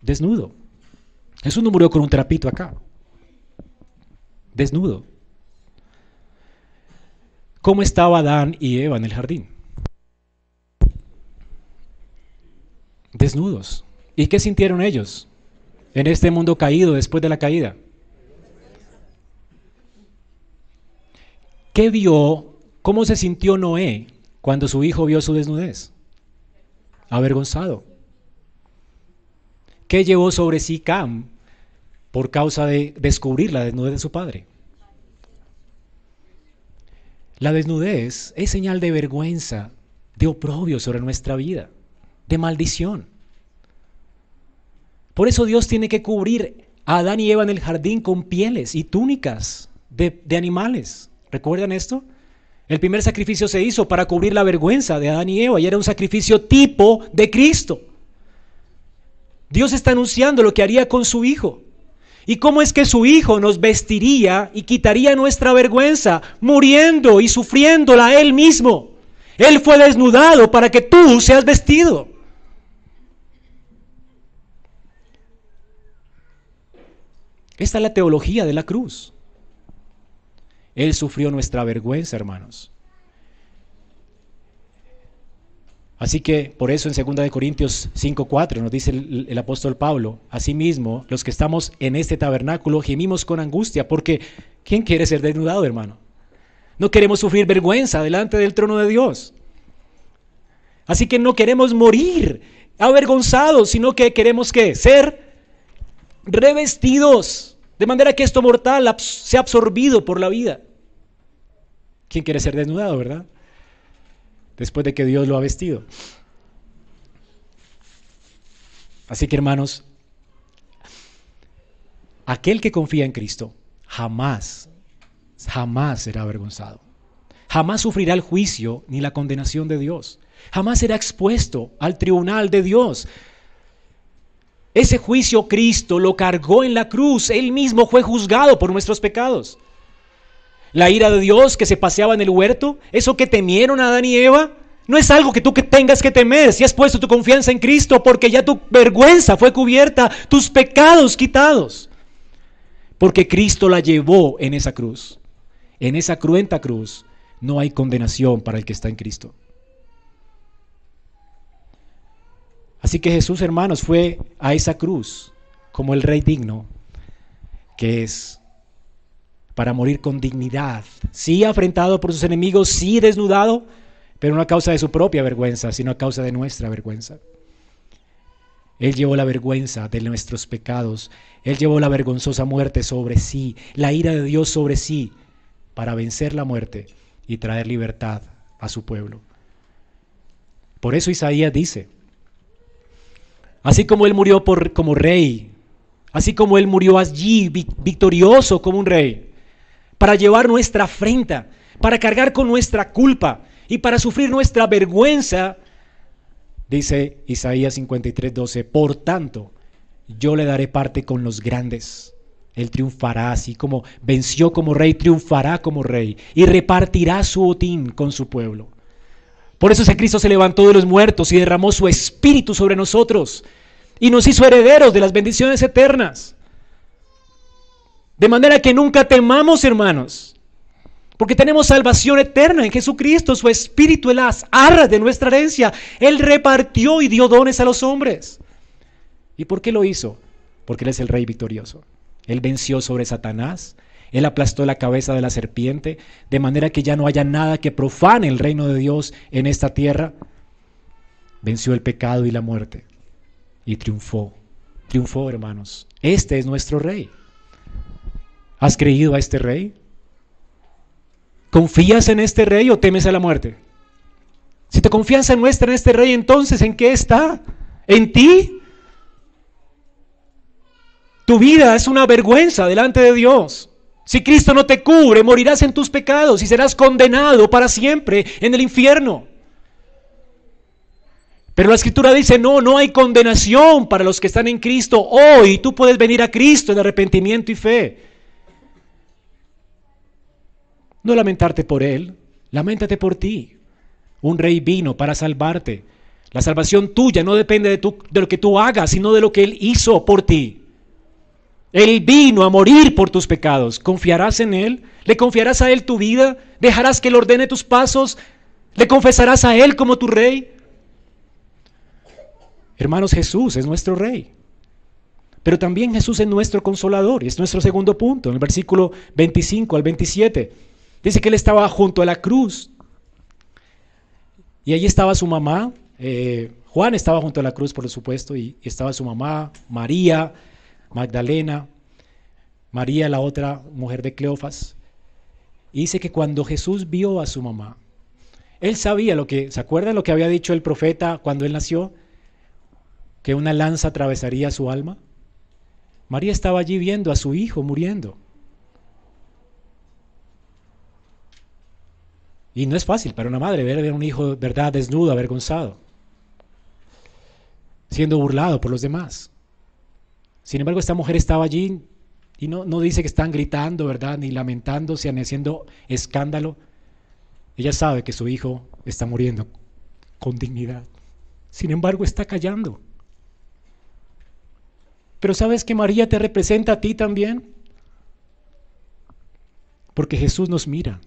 Desnudo. Jesús no murió con un trapito acá. Desnudo. ¿Cómo estaba Adán y Eva en el jardín? Desnudos. ¿Y qué sintieron ellos? En este mundo caído después de la caída? ¿Qué vio? ¿Cómo se sintió Noé cuando su hijo vio su desnudez? Avergonzado. ¿Qué llevó sobre sí Cam por causa de descubrir la desnudez de su padre? La desnudez es señal de vergüenza, de oprobio sobre nuestra vida, de maldición. Por eso Dios tiene que cubrir a Adán y Eva en el jardín con pieles y túnicas de, animales. ¿Recuerdan esto? El primer sacrificio se hizo para cubrir la vergüenza de Adán y Eva y era un sacrificio tipo de Cristo. Dios está anunciando lo que haría con su Hijo. ¿Y cómo es que su Hijo nos vestiría y quitaría nuestra vergüenza, muriendo y sufriéndola Él mismo? Él fue desnudado para que tú seas vestido. Esta es la teología de la cruz. Él sufrió nuestra vergüenza, hermanos. Así que por eso en 2 Corintios 5:4 nos dice el, apóstol Pablo, asimismo, los que estamos en este tabernáculo gemimos con angustia, porque ¿quién quiere ser desnudado, hermano? No queremos sufrir vergüenza delante del trono de Dios. Así que no queremos morir avergonzados, sino que queremos que ser revestidos, de manera que esto mortal sea absorbido por la vida. ¿Quién quiere ser desnudado, verdad? Después de que Dios lo ha vestido. Así que hermanos, aquel que confía en Cristo jamás, jamás será avergonzado. Jamás sufrirá el juicio ni la condenación de Dios. Jamás será expuesto al tribunal de Dios. Ese juicio Cristo lo cargó en la cruz. Él mismo fue juzgado por nuestros pecados. La ira de Dios que se paseaba en el huerto, eso que temieron Adán y Eva, no es algo que tú que tengas que temer si has puesto tu confianza en Cristo, porque ya tu vergüenza fue cubierta, tus pecados quitados. Porque Cristo la llevó en esa cruz. En esa cruenta cruz no hay condenación para el que está en Cristo. Así que Jesús, hermanos, fue a esa cruz como el rey digno que es para morir con dignidad, sí afrentado por sus enemigos, sí desnudado, pero no a causa de su propia vergüenza, sino a causa de nuestra vergüenza. Él llevó la vergüenza de nuestros pecados, Él llevó la vergonzosa muerte sobre sí, la ira de Dios sobre sí, para vencer la muerte y traer libertad a su pueblo. Por eso Isaías dice, Así como Él murió como rey, así como Él murió allí victorioso como un rey, para llevar nuestra afrenta, para cargar con nuestra culpa y para sufrir nuestra vergüenza, dice Isaías 53, 12, por tanto, yo le daré parte con los grandes. Él triunfará así como venció como rey, triunfará como rey y repartirá su botín con su pueblo. Por eso ese Cristo se levantó de los muertos y derramó su espíritu sobre nosotros y nos hizo herederos de las bendiciones eternas. De manera que nunca temamos, hermanos, porque tenemos salvación eterna en Jesucristo, su espíritu en las arras de nuestra herencia. Él repartió y dio dones a los hombres. ¿Y por qué lo hizo? Porque Él es el rey victorioso. Él venció sobre Satanás, él aplastó la cabeza de la serpiente, de manera que ya no haya nada que profane el reino de Dios en esta tierra. Venció el pecado y la muerte y triunfó. Triunfó, hermanos. Este es nuestro rey. ¿Has creído a este rey? ¿Confías en este rey o temes a la muerte? Si te confianza nuestra en este rey, entonces ¿en qué está? ¿En ti? Tu vida es una vergüenza delante de Dios. Si Cristo no te cubre, morirás en tus pecados y serás condenado para siempre en el infierno. Pero la escritura dice, no, no hay condenación para los que están en Cristo. Hoy tú puedes venir a Cristo en arrepentimiento y fe. No lamentarte por Él, lamentate por ti. Un rey vino para salvarte. La salvación tuya no depende de, de lo que tú hagas, sino de lo que Él hizo por ti. Él vino a morir por tus pecados. ¿Confiarás en Él? ¿Le confiarás a Él tu vida? ¿Dejarás que Él ordene tus pasos? ¿Le confesarás a Él como tu rey? Hermanos, Jesús es nuestro rey. Pero también Jesús es nuestro consolador. Y es nuestro segundo punto, en el versículo 25 al 27. Dice que Él estaba junto a la cruz. Y allí estaba su mamá. Eh, Juan estaba junto a la cruz, por supuesto. Y, y estaba su mamá, María, Magdalena, María, la otra mujer de Cleofas. Dice que cuando Jesús vio a su mamá, él sabía lo que, ¿se acuerdan lo que había dicho el profeta cuando él nació? Que una lanza atravesaría su alma. María estaba allí viendo a su hijo muriendo. Y no es fácil para una madre ver a un hijo, verdad, desnudo, avergonzado, siendo burlado por los demás. Sin embargo, esta mujer estaba allí y no, no dice que están gritando, ¿verdad? Ni lamentándose, ni haciendo escándalo. Ella sabe que su hijo está muriendo con dignidad. Sin embargo, está callando. Pero ¿sabes que María te representa a ti también? Porque Jesús nos mira.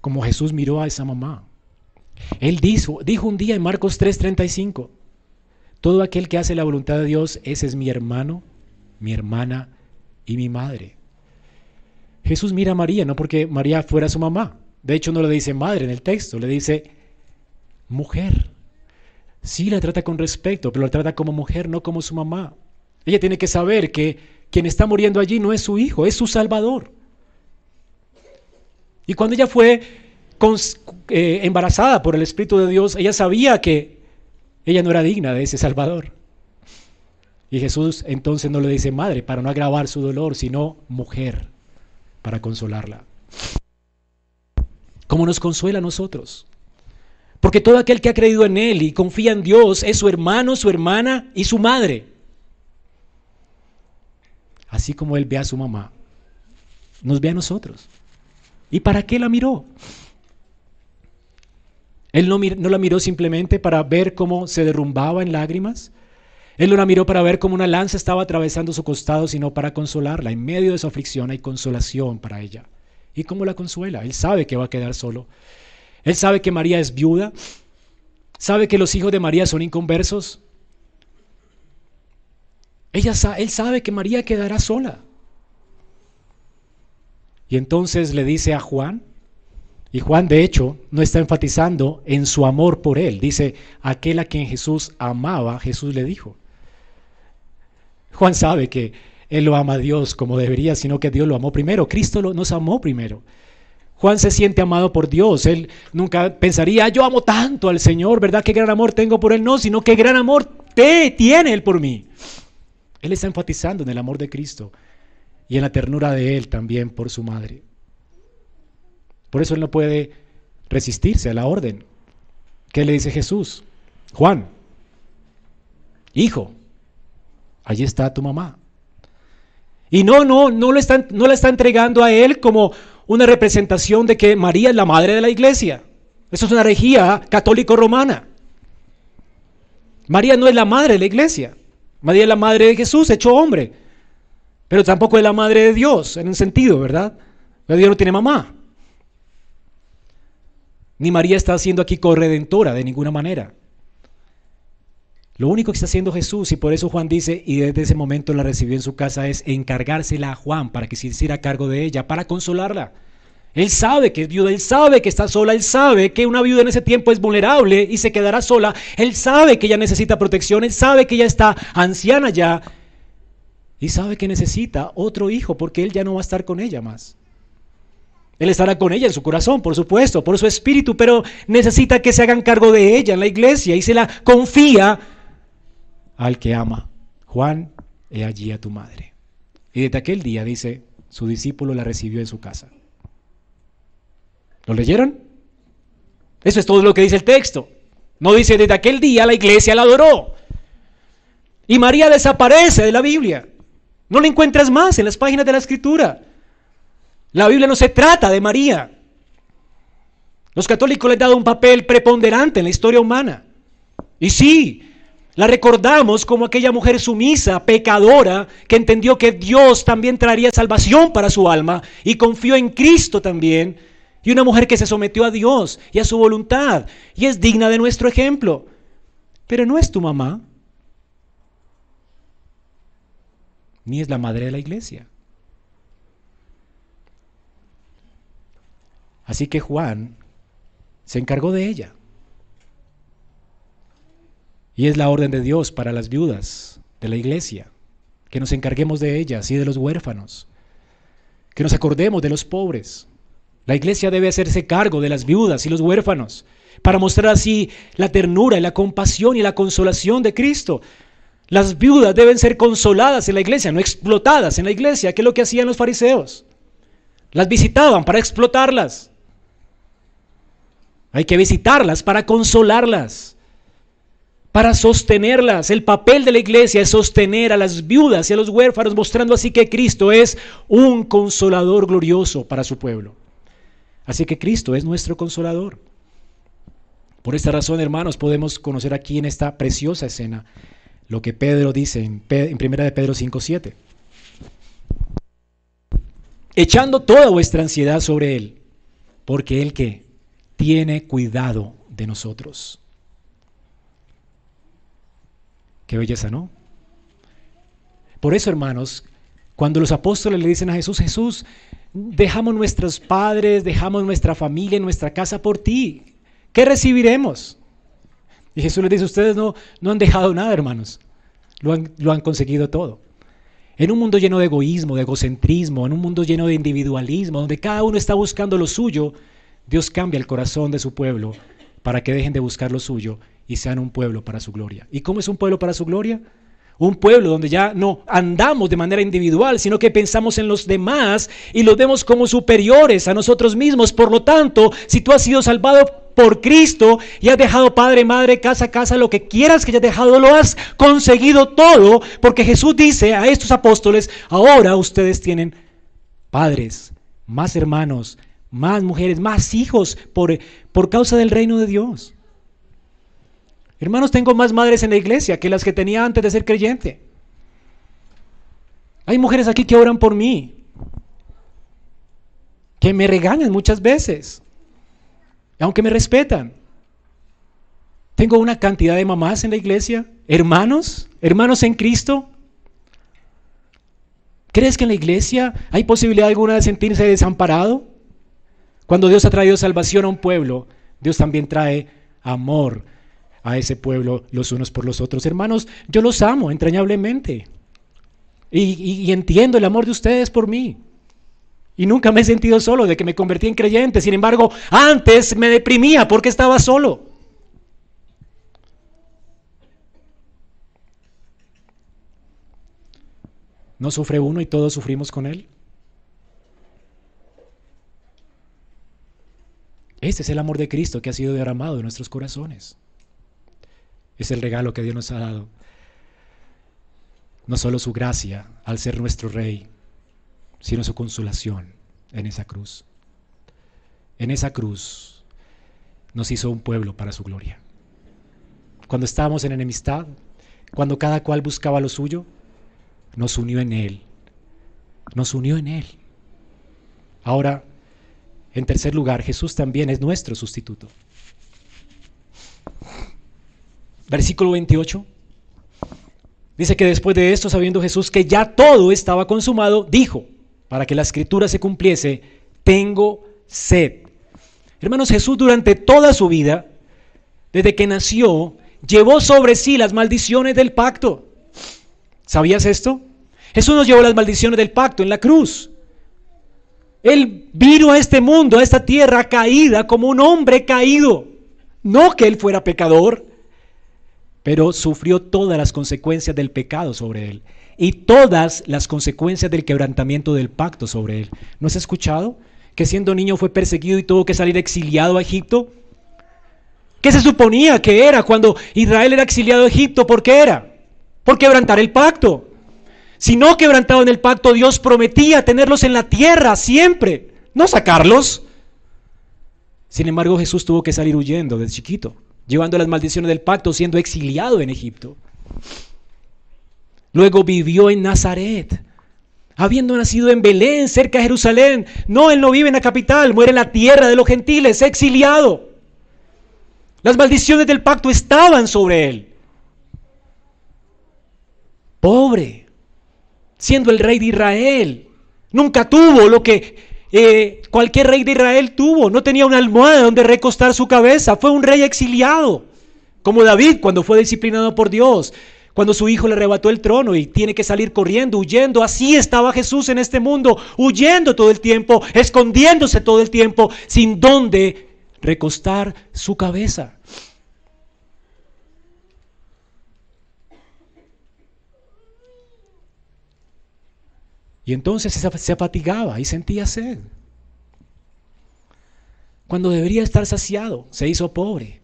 como Jesús miró a esa mamá. Él dijo, dijo un día en Marcos 3:35, todo aquel que hace la voluntad de Dios, ese es mi hermano, mi hermana y mi madre. Jesús mira a María, no porque María fuera su mamá. De hecho, no le dice madre en el texto, le dice mujer. Sí la trata con respeto, pero la trata como mujer, no como su mamá. Ella tiene que saber que quien está muriendo allí no es su hijo, es su salvador. Y cuando ella fue eh, embarazada por el Espíritu de Dios, ella sabía que ella no era digna de ese salvador. Y Jesús entonces no le dice madre para no agravar su dolor, sino mujer para consolarla. Como nos consuela a nosotros. Porque todo aquel que ha creído en Él y confía en Dios es su hermano, su hermana y su madre. Así como Él ve a su mamá, nos ve a nosotros. ¿Y para qué la miró? Él no, la miró simplemente para ver cómo se derrumbaba en lágrimas. Él no la miró para ver cómo una lanza estaba atravesando su costado, sino para consolarla. En medio de su aflicción hay consolación para ella. ¿Y cómo la consuela? Él sabe que va a quedar solo. Él sabe que María es viuda. Sabe que los hijos de María son inconversos. Ella, él sabe que María quedará sola. Y entonces le dice a Juan, y Juan de hecho no está enfatizando en su amor por él, dice, aquel a quien Jesús amaba, Jesús le dijo. Juan sabe que él lo ama a Dios como debería, sino que Dios lo amó primero, Cristo nos amó primero. Juan se siente amado por Dios. Él nunca pensaría, yo amo tanto al Señor, ¿verdad? Qué gran amor tengo por Él. No, sino qué gran amor te tiene Él por mí. Él está enfatizando en el amor de Cristo y en la ternura de Él también por su madre. Por eso Él no puede resistirse a la orden. ¿Qué le dice Jesús? Juan, hijo, allí está tu mamá. Y no, no, no, la está entregando a Él como una representación de que María es la madre de la iglesia. Eso es una herejía católico-romana. María no es la madre de la iglesia. María es la madre de Jesús, hecho hombre. Pero tampoco es la madre de Dios, en un sentido, ¿verdad? Dios no tiene mamá. Ni María está siendo aquí corredentora de ninguna manera. Lo único que está haciendo Jesús, y por eso Juan dice, y desde ese momento la recibió en su casa, es encargársela a Juan para que se hiciera cargo de ella, para consolarla. Él sabe que es viuda, él sabe que está sola, él sabe que una viuda en ese tiempo es vulnerable y se quedará sola, él sabe que ella necesita protección, él sabe que ella está anciana ya y sabe que necesita otro hijo porque él ya no va a estar con ella más. Él estará con ella en su corazón, por supuesto, por su espíritu, pero necesita que se hagan cargo de ella en la iglesia y se la confía al que ama. Juan, he allí a tu madre. Y desde aquel día, dice, su discípulo la recibió en su casa. ¿Lo leyeron? Eso es todo lo que dice el texto. No dice, desde aquel día la iglesia la adoró. Y María desaparece de la Biblia. No la encuentras más en las páginas de la Escritura. La Biblia no se trata de María. Los católicos le han dado un papel preponderante en la historia humana. Y sí, la recordamos como aquella mujer sumisa, pecadora, que entendió que Dios también traería salvación para su alma y confió en Cristo también. Y una mujer que se sometió a Dios y a su voluntad y es digna de nuestro ejemplo. Pero no es tu mamá, ni es la madre de la iglesia. Así que Juan se encargó de ella. Y es la orden de Dios para las viudas de la iglesia, que nos encarguemos de ellas y de los huérfanos, que nos acordemos de los pobres. La iglesia debe hacerse cargo de las viudas y los huérfanos, para mostrar así la ternura y la compasión y la consolación de Cristo. Las viudas deben ser consoladas en la iglesia, no explotadas en la iglesia, que es lo que hacían los fariseos. Las visitaban para explotarlas. Hay que visitarlas para consolarlas para sostenerlas. El papel de la iglesia es sostener a las viudas y a los huérfanos, mostrando así que Cristo es un consolador glorioso para su pueblo. Así que Cristo es nuestro consolador. Por esta razón, hermanos, podemos conocer aquí en esta preciosa escena lo que Pedro dice en, en 1 de Pedro 5.7. Echando toda vuestra ansiedad sobre Él, porque Él que tiene cuidado de nosotros. Qué belleza, ¿no? Por eso, hermanos, cuando los apóstoles le dicen a Jesús, Jesús, dejamos nuestros padres, dejamos nuestra familia, nuestra casa por ti, ¿qué recibiremos? Y Jesús les dice, ustedes no, no han dejado nada, hermanos, lo han, lo han conseguido todo. En un mundo lleno de egoísmo, de egocentrismo, en un mundo lleno de individualismo, donde cada uno está buscando lo suyo, Dios cambia el corazón de su pueblo para que dejen de buscar lo suyo y sean un pueblo para su gloria. ¿Y cómo es un pueblo para su gloria? Un pueblo donde ya no andamos de manera individual, sino que pensamos en los demás y los vemos como superiores a nosotros mismos. Por lo tanto, si tú has sido salvado por Cristo y has dejado padre, madre, casa, casa, lo que quieras que hayas dejado, lo has conseguido todo, porque Jesús dice a estos apóstoles, ahora ustedes tienen padres, más hermanos, más mujeres, más hijos por, por causa del reino de Dios. Hermanos, tengo más madres en la iglesia que las que tenía antes de ser creyente. Hay mujeres aquí que oran por mí, que me regañan muchas veces, aunque me respetan. Tengo una cantidad de mamás en la iglesia, hermanos, hermanos en Cristo. ¿Crees que en la iglesia hay posibilidad alguna de sentirse desamparado? Cuando Dios ha traído salvación a un pueblo, Dios también trae amor a ese pueblo los unos por los otros. Hermanos, yo los amo entrañablemente. Y, entiendo el amor de ustedes por mí. Y nunca me he sentido solo de que me convertí en creyente. Sin embargo, antes me deprimía porque estaba solo. ¿No sufre uno y todos sufrimos con él? Este es el amor de Cristo que ha sido derramado en nuestros corazones. Es el regalo que Dios nos ha dado. No solo su gracia al ser nuestro Rey, sino su consolación en esa cruz. En esa cruz nos hizo un pueblo para su gloria. Cuando estábamos en enemistad, cuando cada cual buscaba lo suyo, nos unió en Él. Nos unió en Él. Ahora, en tercer lugar, Jesús también es nuestro sustituto. Versículo 28. Dice que después de esto, sabiendo Jesús que ya todo estaba consumado, dijo, para que la escritura se cumpliese, tengo sed. Hermanos, Jesús durante toda su vida, desde que nació, llevó sobre sí las maldiciones del pacto. ¿Sabías esto? Jesús nos llevó las maldiciones del pacto en la cruz. Él vino a este mundo, a esta tierra caída, como un hombre caído. No que él fuera pecador, pero sufrió todas las consecuencias del pecado sobre él y todas las consecuencias del quebrantamiento del pacto sobre él. ¿No has escuchado que siendo niño fue perseguido y tuvo que salir exiliado a Egipto? ¿Qué se suponía que era cuando Israel era exiliado a Egipto? ¿Por qué era? Por quebrantar el pacto. Si no quebrantaban el pacto, Dios prometía tenerlos en la tierra siempre, no sacarlos. Sin embargo, Jesús tuvo que salir huyendo desde chiquito llevando las maldiciones del pacto, siendo exiliado en Egipto. Luego vivió en Nazaret, habiendo nacido en Belén, cerca de Jerusalén. No, él no vive en la capital, muere en la tierra de los gentiles, exiliado. Las maldiciones del pacto estaban sobre él. Pobre, siendo el rey de Israel, nunca tuvo lo que eh, cualquier rey de Israel tuvo. No tenía una almohada donde recostar su cabeza. Fue un rey exiliado, como David cuando fue disciplinado por Dios, cuando su hijo le arrebató el trono y tiene que salir corriendo, huyendo. Así estaba Jesús en este mundo, huyendo todo el tiempo, escondiéndose todo el tiempo, sin dónde recostar su cabeza. Y entonces se fatigaba y sentía sed. Cuando debería estar saciado, se hizo pobre.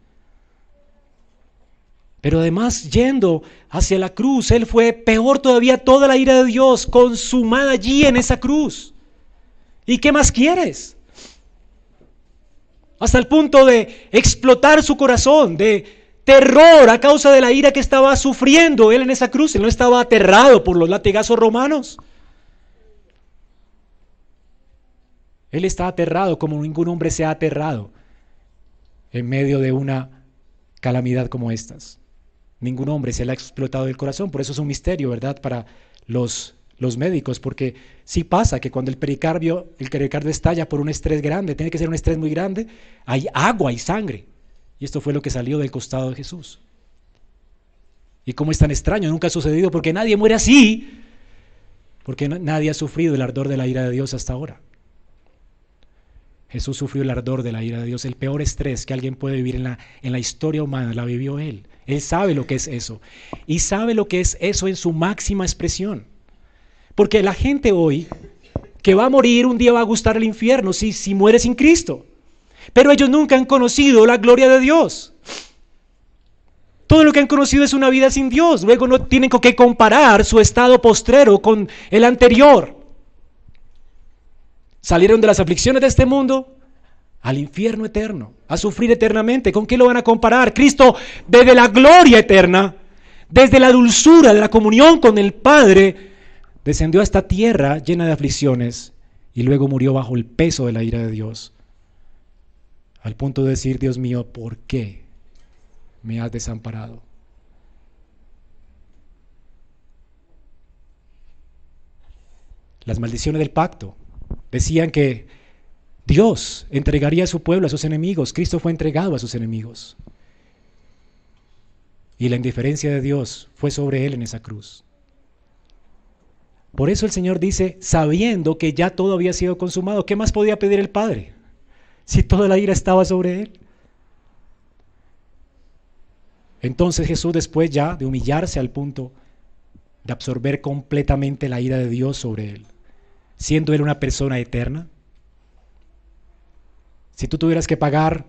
Pero además, yendo hacia la cruz, Él fue peor todavía toda la ira de Dios consumada allí en esa cruz. ¿Y qué más quieres? Hasta el punto de explotar su corazón, de terror a causa de la ira que estaba sufriendo Él en esa cruz. Él no estaba aterrado por los latigazos romanos. Él está aterrado como ningún hombre se ha aterrado en medio de una calamidad como estas. Ningún hombre se le ha explotado el corazón, por eso es un misterio, ¿verdad? Para los, los médicos, porque sí pasa que cuando el pericardio, el pericardio estalla por un estrés grande, tiene que ser un estrés muy grande, hay agua y sangre. Y esto fue lo que salió del costado de Jesús. Y como es tan extraño, nunca ha sucedido porque nadie muere así, porque nadie ha sufrido el ardor de la ira de Dios hasta ahora. Jesús sufrió el ardor de la ira de Dios, el peor estrés que alguien puede vivir en la, en la historia humana, la vivió Él. Él sabe lo que es eso. Y sabe lo que es eso en su máxima expresión. Porque la gente hoy que va a morir un día va a gustar el infierno si, si muere sin Cristo. Pero ellos nunca han conocido la gloria de Dios. Todo lo que han conocido es una vida sin Dios. Luego no tienen con qué comparar su estado postrero con el anterior. Salieron de las aflicciones de este mundo al infierno eterno, a sufrir eternamente. ¿Con qué lo van a comparar? Cristo desde la gloria eterna, desde la dulzura de la comunión con el Padre, descendió a esta tierra llena de aflicciones y luego murió bajo el peso de la ira de Dios. Al punto de decir, Dios mío, ¿por qué me has desamparado? Las maldiciones del pacto Decían que Dios entregaría a su pueblo a sus enemigos. Cristo fue entregado a sus enemigos. Y la indiferencia de Dios fue sobre él en esa cruz. Por eso el Señor dice, sabiendo que ya todo había sido consumado, ¿qué más podía pedir el Padre? Si toda la ira estaba sobre él. Entonces Jesús después ya de humillarse al punto de absorber completamente la ira de Dios sobre él, siendo Él una persona eterna? Si tú tuvieras que pagar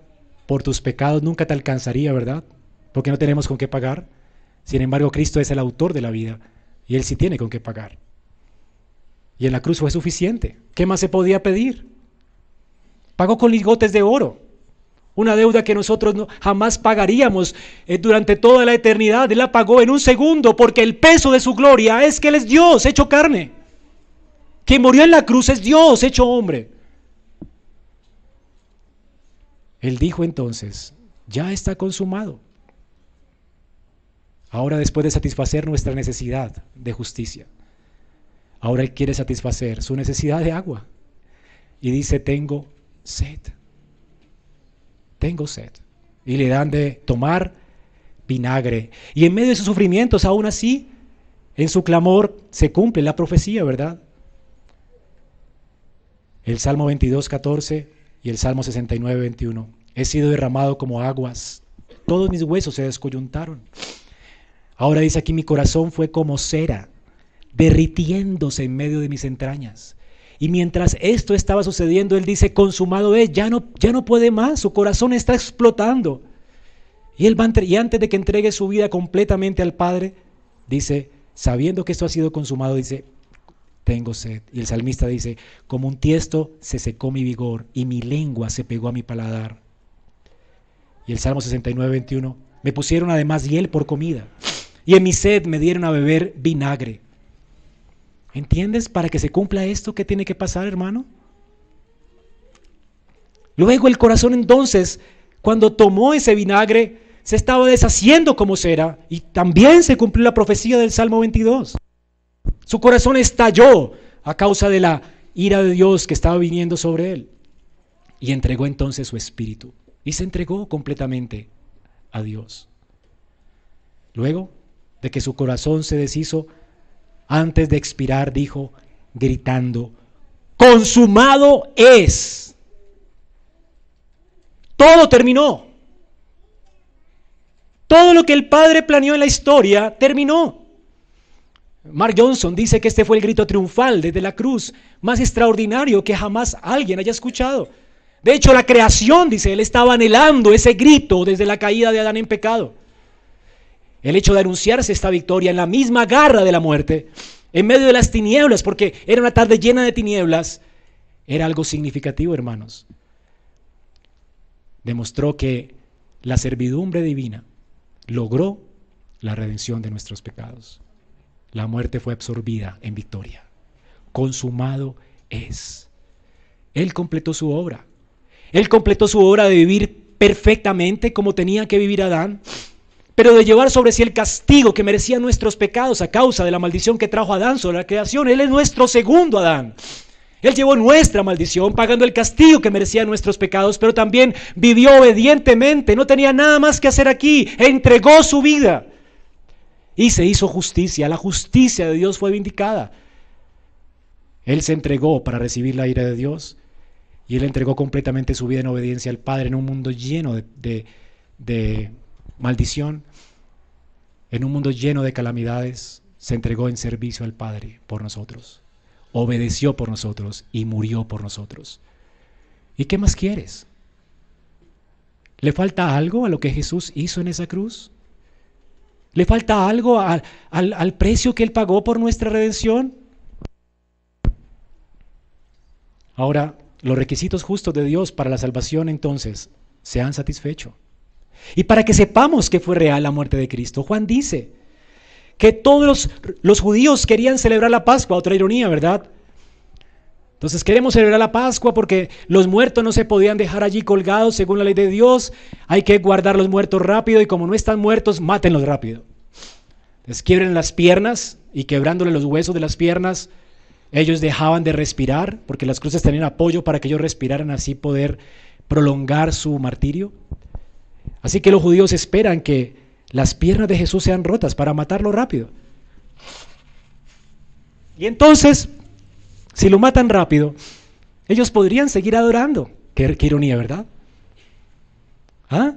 por tus pecados, nunca te alcanzaría, ¿verdad? Porque no tenemos con qué pagar. Sin embargo, Cristo es el autor de la vida y Él sí tiene con qué pagar. Y en la cruz fue suficiente. ¿Qué más se podía pedir? Pagó con ligotes de oro. Una deuda que nosotros no, jamás pagaríamos eh, durante toda la eternidad. Él la pagó en un segundo porque el peso de su gloria es que Él es Dios hecho carne. Quien murió en la cruz es Dios hecho hombre. Él dijo entonces, ya está consumado. Ahora después de satisfacer nuestra necesidad de justicia, ahora Él quiere satisfacer su necesidad de agua. Y dice, tengo sed. Tengo sed. Y le dan de tomar vinagre. Y en medio de sus sufrimientos, aún así, en su clamor se cumple la profecía, ¿verdad? El Salmo 22, 14 y el Salmo 69, 21. He sido derramado como aguas. Todos mis huesos se descoyuntaron. Ahora dice aquí, mi corazón fue como cera, derritiéndose en medio de mis entrañas. Y mientras esto estaba sucediendo, él dice, consumado es, ya no, ya no puede más, su corazón está explotando. Y él va y antes de que entregue su vida completamente al Padre, dice, sabiendo que esto ha sido consumado, dice, tengo sed. Y el salmista dice, como un tiesto se secó mi vigor y mi lengua se pegó a mi paladar. Y el Salmo 69, 21, me pusieron además hiel por comida y en mi sed me dieron a beber vinagre. ¿Entiendes? Para que se cumpla esto, ¿qué tiene que pasar, hermano? Luego el corazón entonces, cuando tomó ese vinagre, se estaba deshaciendo como cera y también se cumplió la profecía del Salmo 22. Su corazón estalló a causa de la ira de Dios que estaba viniendo sobre él. Y entregó entonces su espíritu. Y se entregó completamente a Dios. Luego de que su corazón se deshizo, antes de expirar, dijo, gritando, consumado es. Todo terminó. Todo lo que el Padre planeó en la historia terminó. Mark Johnson dice que este fue el grito triunfal desde la cruz, más extraordinario que jamás alguien haya escuchado. De hecho, la creación, dice él, estaba anhelando ese grito desde la caída de Adán en pecado. El hecho de anunciarse esta victoria en la misma garra de la muerte, en medio de las tinieblas, porque era una tarde llena de tinieblas, era algo significativo, hermanos. Demostró que la servidumbre divina logró la redención de nuestros pecados. La muerte fue absorbida en victoria. Consumado es. Él completó su obra. Él completó su obra de vivir perfectamente como tenía que vivir Adán, pero de llevar sobre sí el castigo que merecían nuestros pecados a causa de la maldición que trajo Adán sobre la creación. Él es nuestro segundo Adán. Él llevó nuestra maldición, pagando el castigo que merecían nuestros pecados, pero también vivió obedientemente, no tenía nada más que hacer aquí, entregó su vida y se hizo justicia. La justicia de Dios fue vindicada. Él se entregó para recibir la ira de Dios y él entregó completamente su vida en obediencia al Padre en un mundo lleno de, de maldición, en un mundo lleno de calamidades. Se entregó en servicio al Padre por nosotros, obedeció por nosotros y murió por nosotros. ¿Y qué más quieres? ¿Le falta algo a lo que Jesús hizo en esa cruz? ¿Le falta algo al, al, al, precio que Él pagó por nuestra redención? Ahora, los requisitos justos de Dios para la salvación entonces se han satisfecho. Y para que sepamos que fue real la muerte de Cristo, Juan dice que todos los, los judíos querían celebrar la Pascua, otra ironía, ¿verdad? Entonces queremos celebrar la Pascua porque los muertos no se podían dejar allí colgados según la ley de Dios. Hay que guardar los muertos rápido y como no están muertos, mátenlos rápido. Les quiebren las piernas y quebrándole los huesos de las piernas, ellos dejaban de respirar porque las cruces tenían apoyo para que ellos respiraran así poder prolongar su martirio. Así que los judíos esperan que las piernas de Jesús sean rotas para matarlo rápido. Y entonces, si lo matan rápido, ellos podrían seguir adorando. Qué, ironía, ¿verdad? ¿Ah?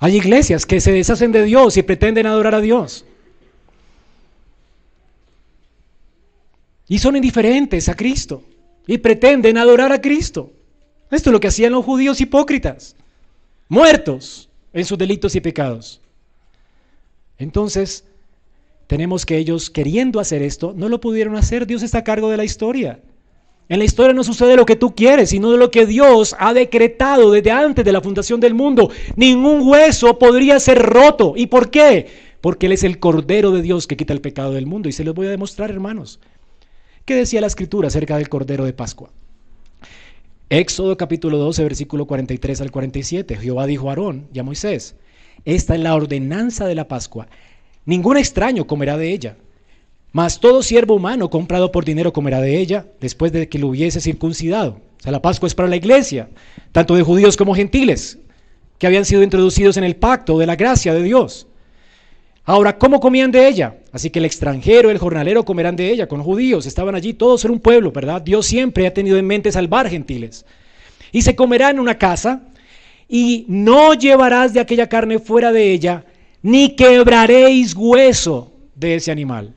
Hay iglesias que se deshacen de Dios y pretenden adorar a Dios. Y son indiferentes a Cristo y pretenden adorar a Cristo. Esto es lo que hacían los judíos hipócritas, muertos en sus delitos y pecados. Entonces, tenemos que ellos, queriendo hacer esto, no lo pudieron hacer. Dios está a cargo de la historia. En la historia no sucede lo que tú quieres, sino lo que Dios ha decretado desde antes de la fundación del mundo. Ningún hueso podría ser roto. ¿Y por qué? Porque Él es el Cordero de Dios que quita el pecado del mundo. Y se los voy a demostrar, hermanos. ¿Qué decía la escritura acerca del Cordero de Pascua? Éxodo capítulo 12, versículo 43 al 47. Jehová dijo a Aarón y a Moisés, esta es la ordenanza de la Pascua. Ningún extraño comerá de ella, mas todo siervo humano comprado por dinero comerá de ella después de que lo hubiese circuncidado. O sea, la Pascua es para la iglesia, tanto de judíos como gentiles, que habían sido introducidos en el pacto de la gracia de Dios. Ahora, ¿cómo comían de ella? Así que el extranjero, el jornalero comerán de ella. Con judíos estaban allí, todos en un pueblo, ¿verdad? Dios siempre ha tenido en mente salvar gentiles. Y se comerá en una casa, y no llevarás de aquella carne fuera de ella, ni quebraréis hueso de ese animal.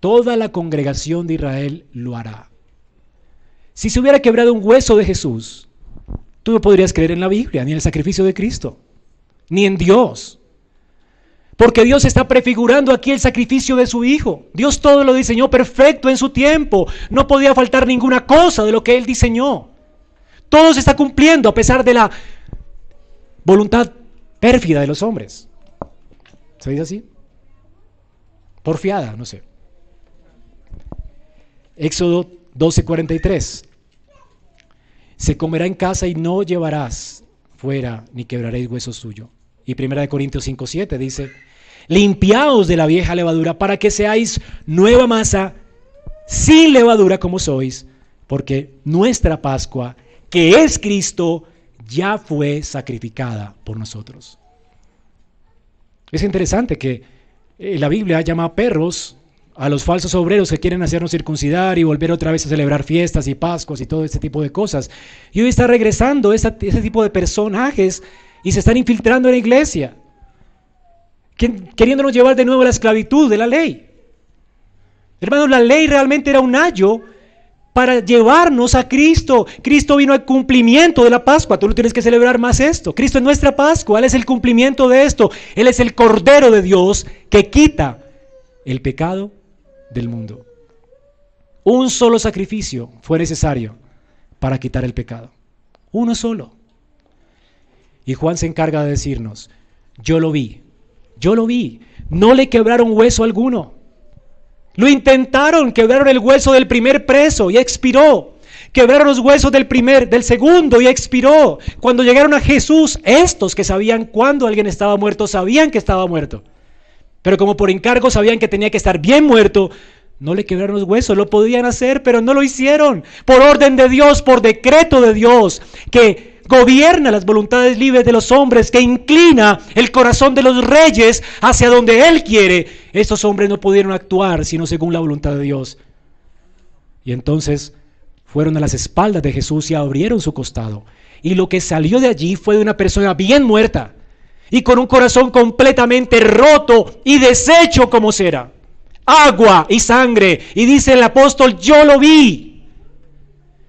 Toda la congregación de Israel lo hará. Si se hubiera quebrado un hueso de Jesús, tú no podrías creer en la Biblia, ni en el sacrificio de Cristo, ni en Dios. Porque Dios está prefigurando aquí el sacrificio de su Hijo. Dios todo lo diseñó perfecto en su tiempo. No podía faltar ninguna cosa de lo que Él diseñó. Todo se está cumpliendo a pesar de la voluntad pérfida de los hombres. ¿Se dice así? Porfiada, no sé. Éxodo 12:43. Se comerá en casa y no llevarás fuera ni quebraréis hueso suyo. Y 1 Corintios 5:7 dice, limpiaos de la vieja levadura para que seáis nueva masa sin levadura como sois, porque nuestra Pascua, que es Cristo, ya fue sacrificada por nosotros. Es interesante que eh, la Biblia llama perros a los falsos obreros que quieren hacernos circuncidar y volver otra vez a celebrar fiestas y Pascuas y todo este tipo de cosas. Y hoy está regresando ese, ese tipo de personajes y se están infiltrando en la iglesia queriéndonos llevar de nuevo a la esclavitud de la ley. Hermanos, la ley realmente era un ayo para llevarnos a Cristo. Cristo vino al cumplimiento de la Pascua. Tú no tienes que celebrar más esto. Cristo es nuestra Pascua. Él es el cumplimiento de esto. Él es el Cordero de Dios que quita el pecado del mundo. Un solo sacrificio fue necesario para quitar el pecado. Uno solo. Y Juan se encarga de decirnos, yo lo vi, yo lo vi. No le quebraron hueso alguno. Lo intentaron, quebraron el hueso del primer preso y expiró. Quebraron los huesos del primer, del segundo y expiró. Cuando llegaron a Jesús, estos que sabían cuándo alguien estaba muerto, sabían que estaba muerto. Pero como por encargo sabían que tenía que estar bien muerto, no le quebraron los huesos, lo podían hacer, pero no lo hicieron. Por orden de Dios, por decreto de Dios, que gobierna las voluntades libres de los hombres, que inclina el corazón de los reyes hacia donde Él quiere. Estos hombres no pudieron actuar sino según la voluntad de Dios. Y entonces fueron a las espaldas de Jesús y abrieron su costado. Y lo que salió de allí fue de una persona bien muerta y con un corazón completamente roto y deshecho como cera. Agua y sangre. Y dice el apóstol, yo lo vi.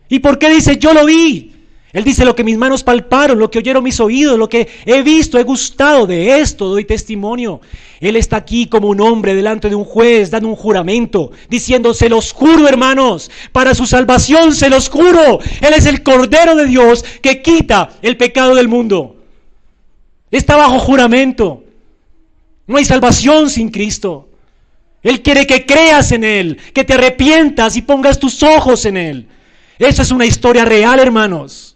¿Y por qué dice yo lo vi? Él dice lo que mis manos palparon, lo que oyeron mis oídos, lo que he visto, he gustado de esto, doy testimonio. Él está aquí como un hombre delante de un juez dando un juramento, diciendo, se los juro hermanos, para su salvación se los juro. Él es el Cordero de Dios que quita el pecado del mundo. Está bajo juramento. No hay salvación sin Cristo. Él quiere que creas en Él, que te arrepientas y pongas tus ojos en Él. Esa es una historia real, hermanos.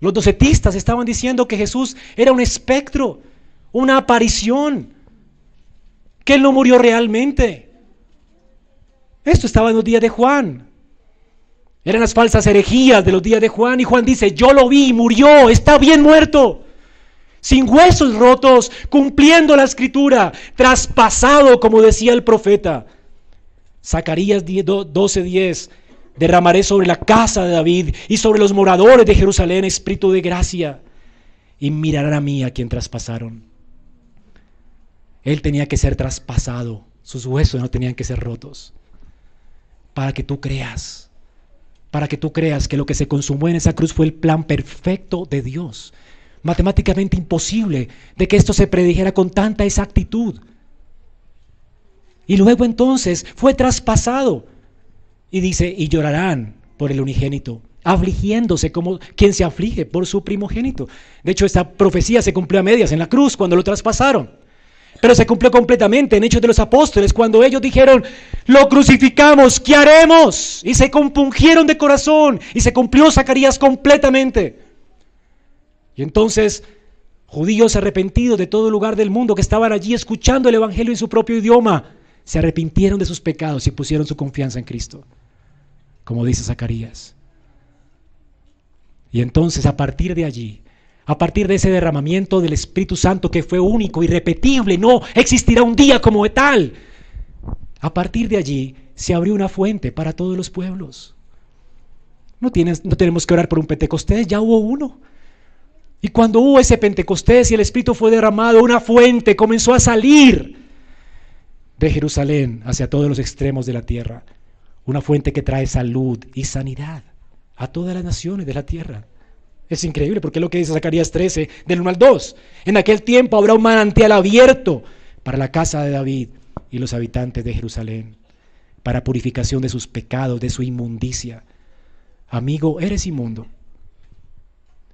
Los docetistas estaban diciendo que Jesús era un espectro, una aparición, que Él no murió realmente. Esto estaba en los días de Juan. Eran las falsas herejías de los días de Juan y Juan dice, yo lo vi, murió, está bien muerto, sin huesos rotos, cumpliendo la escritura, traspasado, como decía el profeta. Zacarías 12:10 Derramaré sobre la casa de David y sobre los moradores de Jerusalén espíritu de gracia y mirarán a mí a quien traspasaron. Él tenía que ser traspasado, sus huesos no tenían que ser rotos, para que tú creas, para que tú creas que lo que se consumó en esa cruz fue el plan perfecto de Dios, matemáticamente imposible de que esto se predijera con tanta exactitud. Y luego entonces fue traspasado y dice, y llorarán por el unigénito, afligiéndose como quien se aflige por su primogénito. De hecho, esta profecía se cumplió a medias en la cruz cuando lo traspasaron. Pero se cumplió completamente en Hechos de los Apóstoles, cuando ellos dijeron, lo crucificamos, ¿qué haremos? Y se compungieron de corazón y se cumplió Zacarías completamente. Y entonces, judíos arrepentidos de todo lugar del mundo que estaban allí escuchando el Evangelio en su propio idioma, se arrepintieron de sus pecados y pusieron su confianza en Cristo, como dice Zacarías. Y entonces a partir de allí, a partir de ese derramamiento del Espíritu Santo que fue único, irrepetible, no existirá un día como tal, a partir de allí se abrió una fuente para todos los pueblos. No, tienes, no tenemos que orar por un Pentecostés, ya hubo uno. Y cuando hubo ese Pentecostés y el Espíritu fue derramado, una fuente comenzó a salir de Jerusalén hacia todos los extremos de la tierra, una fuente que trae salud y sanidad a todas las naciones de la tierra. Es increíble porque es lo que dice Zacarías 13, del 1 al 2. En aquel tiempo habrá un manantial abierto para la casa de David y los habitantes de Jerusalén, para purificación de sus pecados, de su inmundicia. Amigo, eres inmundo.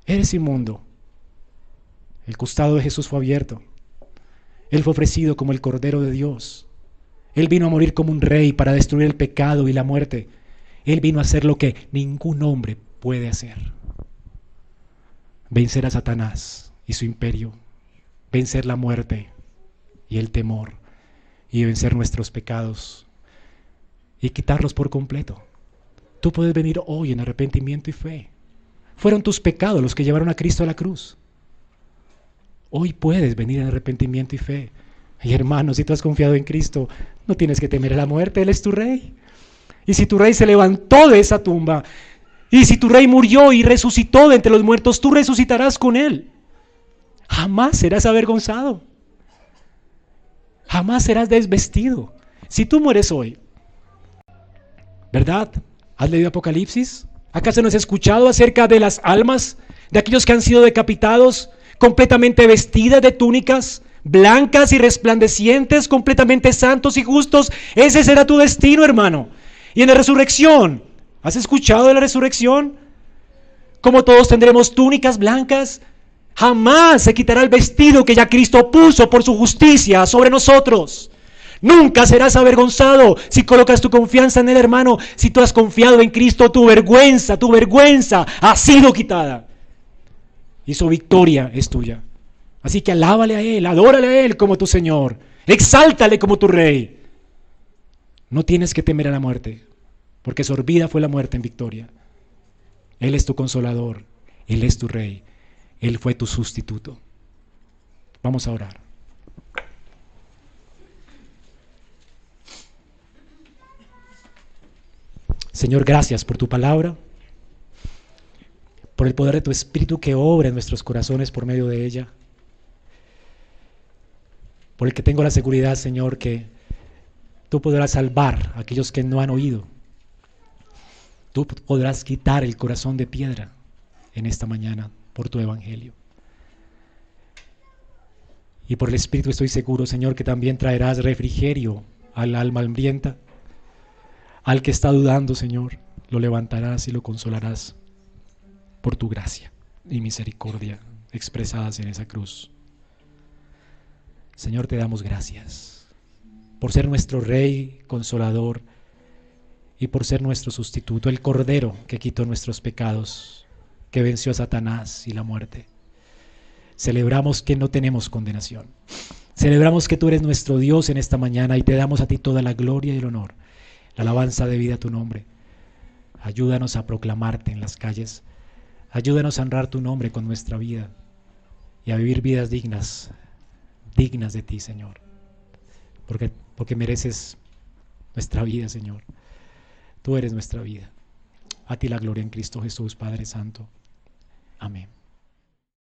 Eres inmundo. El costado de Jesús fue abierto. Él fue ofrecido como el Cordero de Dios él vino a morir como un rey para destruir el pecado y la muerte. Él vino a hacer lo que ningún hombre puede hacer. Vencer a Satanás y su imperio. Vencer la muerte y el temor. Y vencer nuestros pecados. Y quitarlos por completo. Tú puedes venir hoy en arrepentimiento y fe. Fueron tus pecados los que llevaron a Cristo a la cruz. Hoy puedes venir en arrepentimiento y fe. Y hermano, si tú has confiado en Cristo, no tienes que temer a la muerte, Él es tu rey. Y si tu rey se levantó de esa tumba, y si tu rey murió y resucitó de entre los muertos, tú resucitarás con Él. Jamás serás avergonzado. Jamás serás desvestido. Si tú mueres hoy, ¿verdad? ¿Has leído Apocalipsis? ¿Acaso no has escuchado acerca de las almas de aquellos que han sido decapitados, completamente vestidas de túnicas, blancas y resplandecientes, completamente santos y justos. Ese será tu destino, hermano. Y en la resurrección, ¿has escuchado de la resurrección? Como todos tendremos túnicas blancas, jamás se quitará el vestido que ya Cristo puso por su justicia sobre nosotros. Nunca serás avergonzado si colocas tu confianza en el hermano. Si tú has confiado en Cristo, tu vergüenza, tu vergüenza ha sido quitada. Y su victoria es tuya. Así que alábale a Él, adórale a Él como tu Señor. Exáltale como tu Rey. No tienes que temer a la muerte, porque sorbida fue la muerte en victoria. Él es tu consolador, Él es tu Rey, Él fue tu sustituto. Vamos a orar. Señor, gracias por tu palabra, por el poder de tu Espíritu que obra en nuestros corazones por medio de ella, por el que tengo la seguridad, Señor, que tú podrás salvar a aquellos que no han oído. Tú podrás quitar el corazón de piedra en esta mañana por tu Evangelio. Y por el Espíritu estoy seguro, Señor, que también traerás refrigerio al alma hambrienta al que está dudando, Señor, lo levantarás y lo consolarás por tu gracia y misericordia expresadas en esa cruz. Señor, te damos gracias por ser nuestro Rey consolador y por ser nuestro sustituto, el Cordero que quitó nuestros pecados, que venció a Satanás y la muerte. Celebramos que no tenemos condenación. Celebramos que tú eres nuestro Dios en esta mañana y te damos a ti toda la gloria y el honor la alabanza de vida a tu nombre. Ayúdanos a proclamarte en las calles. Ayúdanos a honrar tu nombre con nuestra vida y a vivir vidas dignas, dignas de ti, Señor. Porque, porque mereces nuestra vida, Señor. Tú eres nuestra vida. A ti la gloria en Cristo Jesús, Padre Santo. Amén.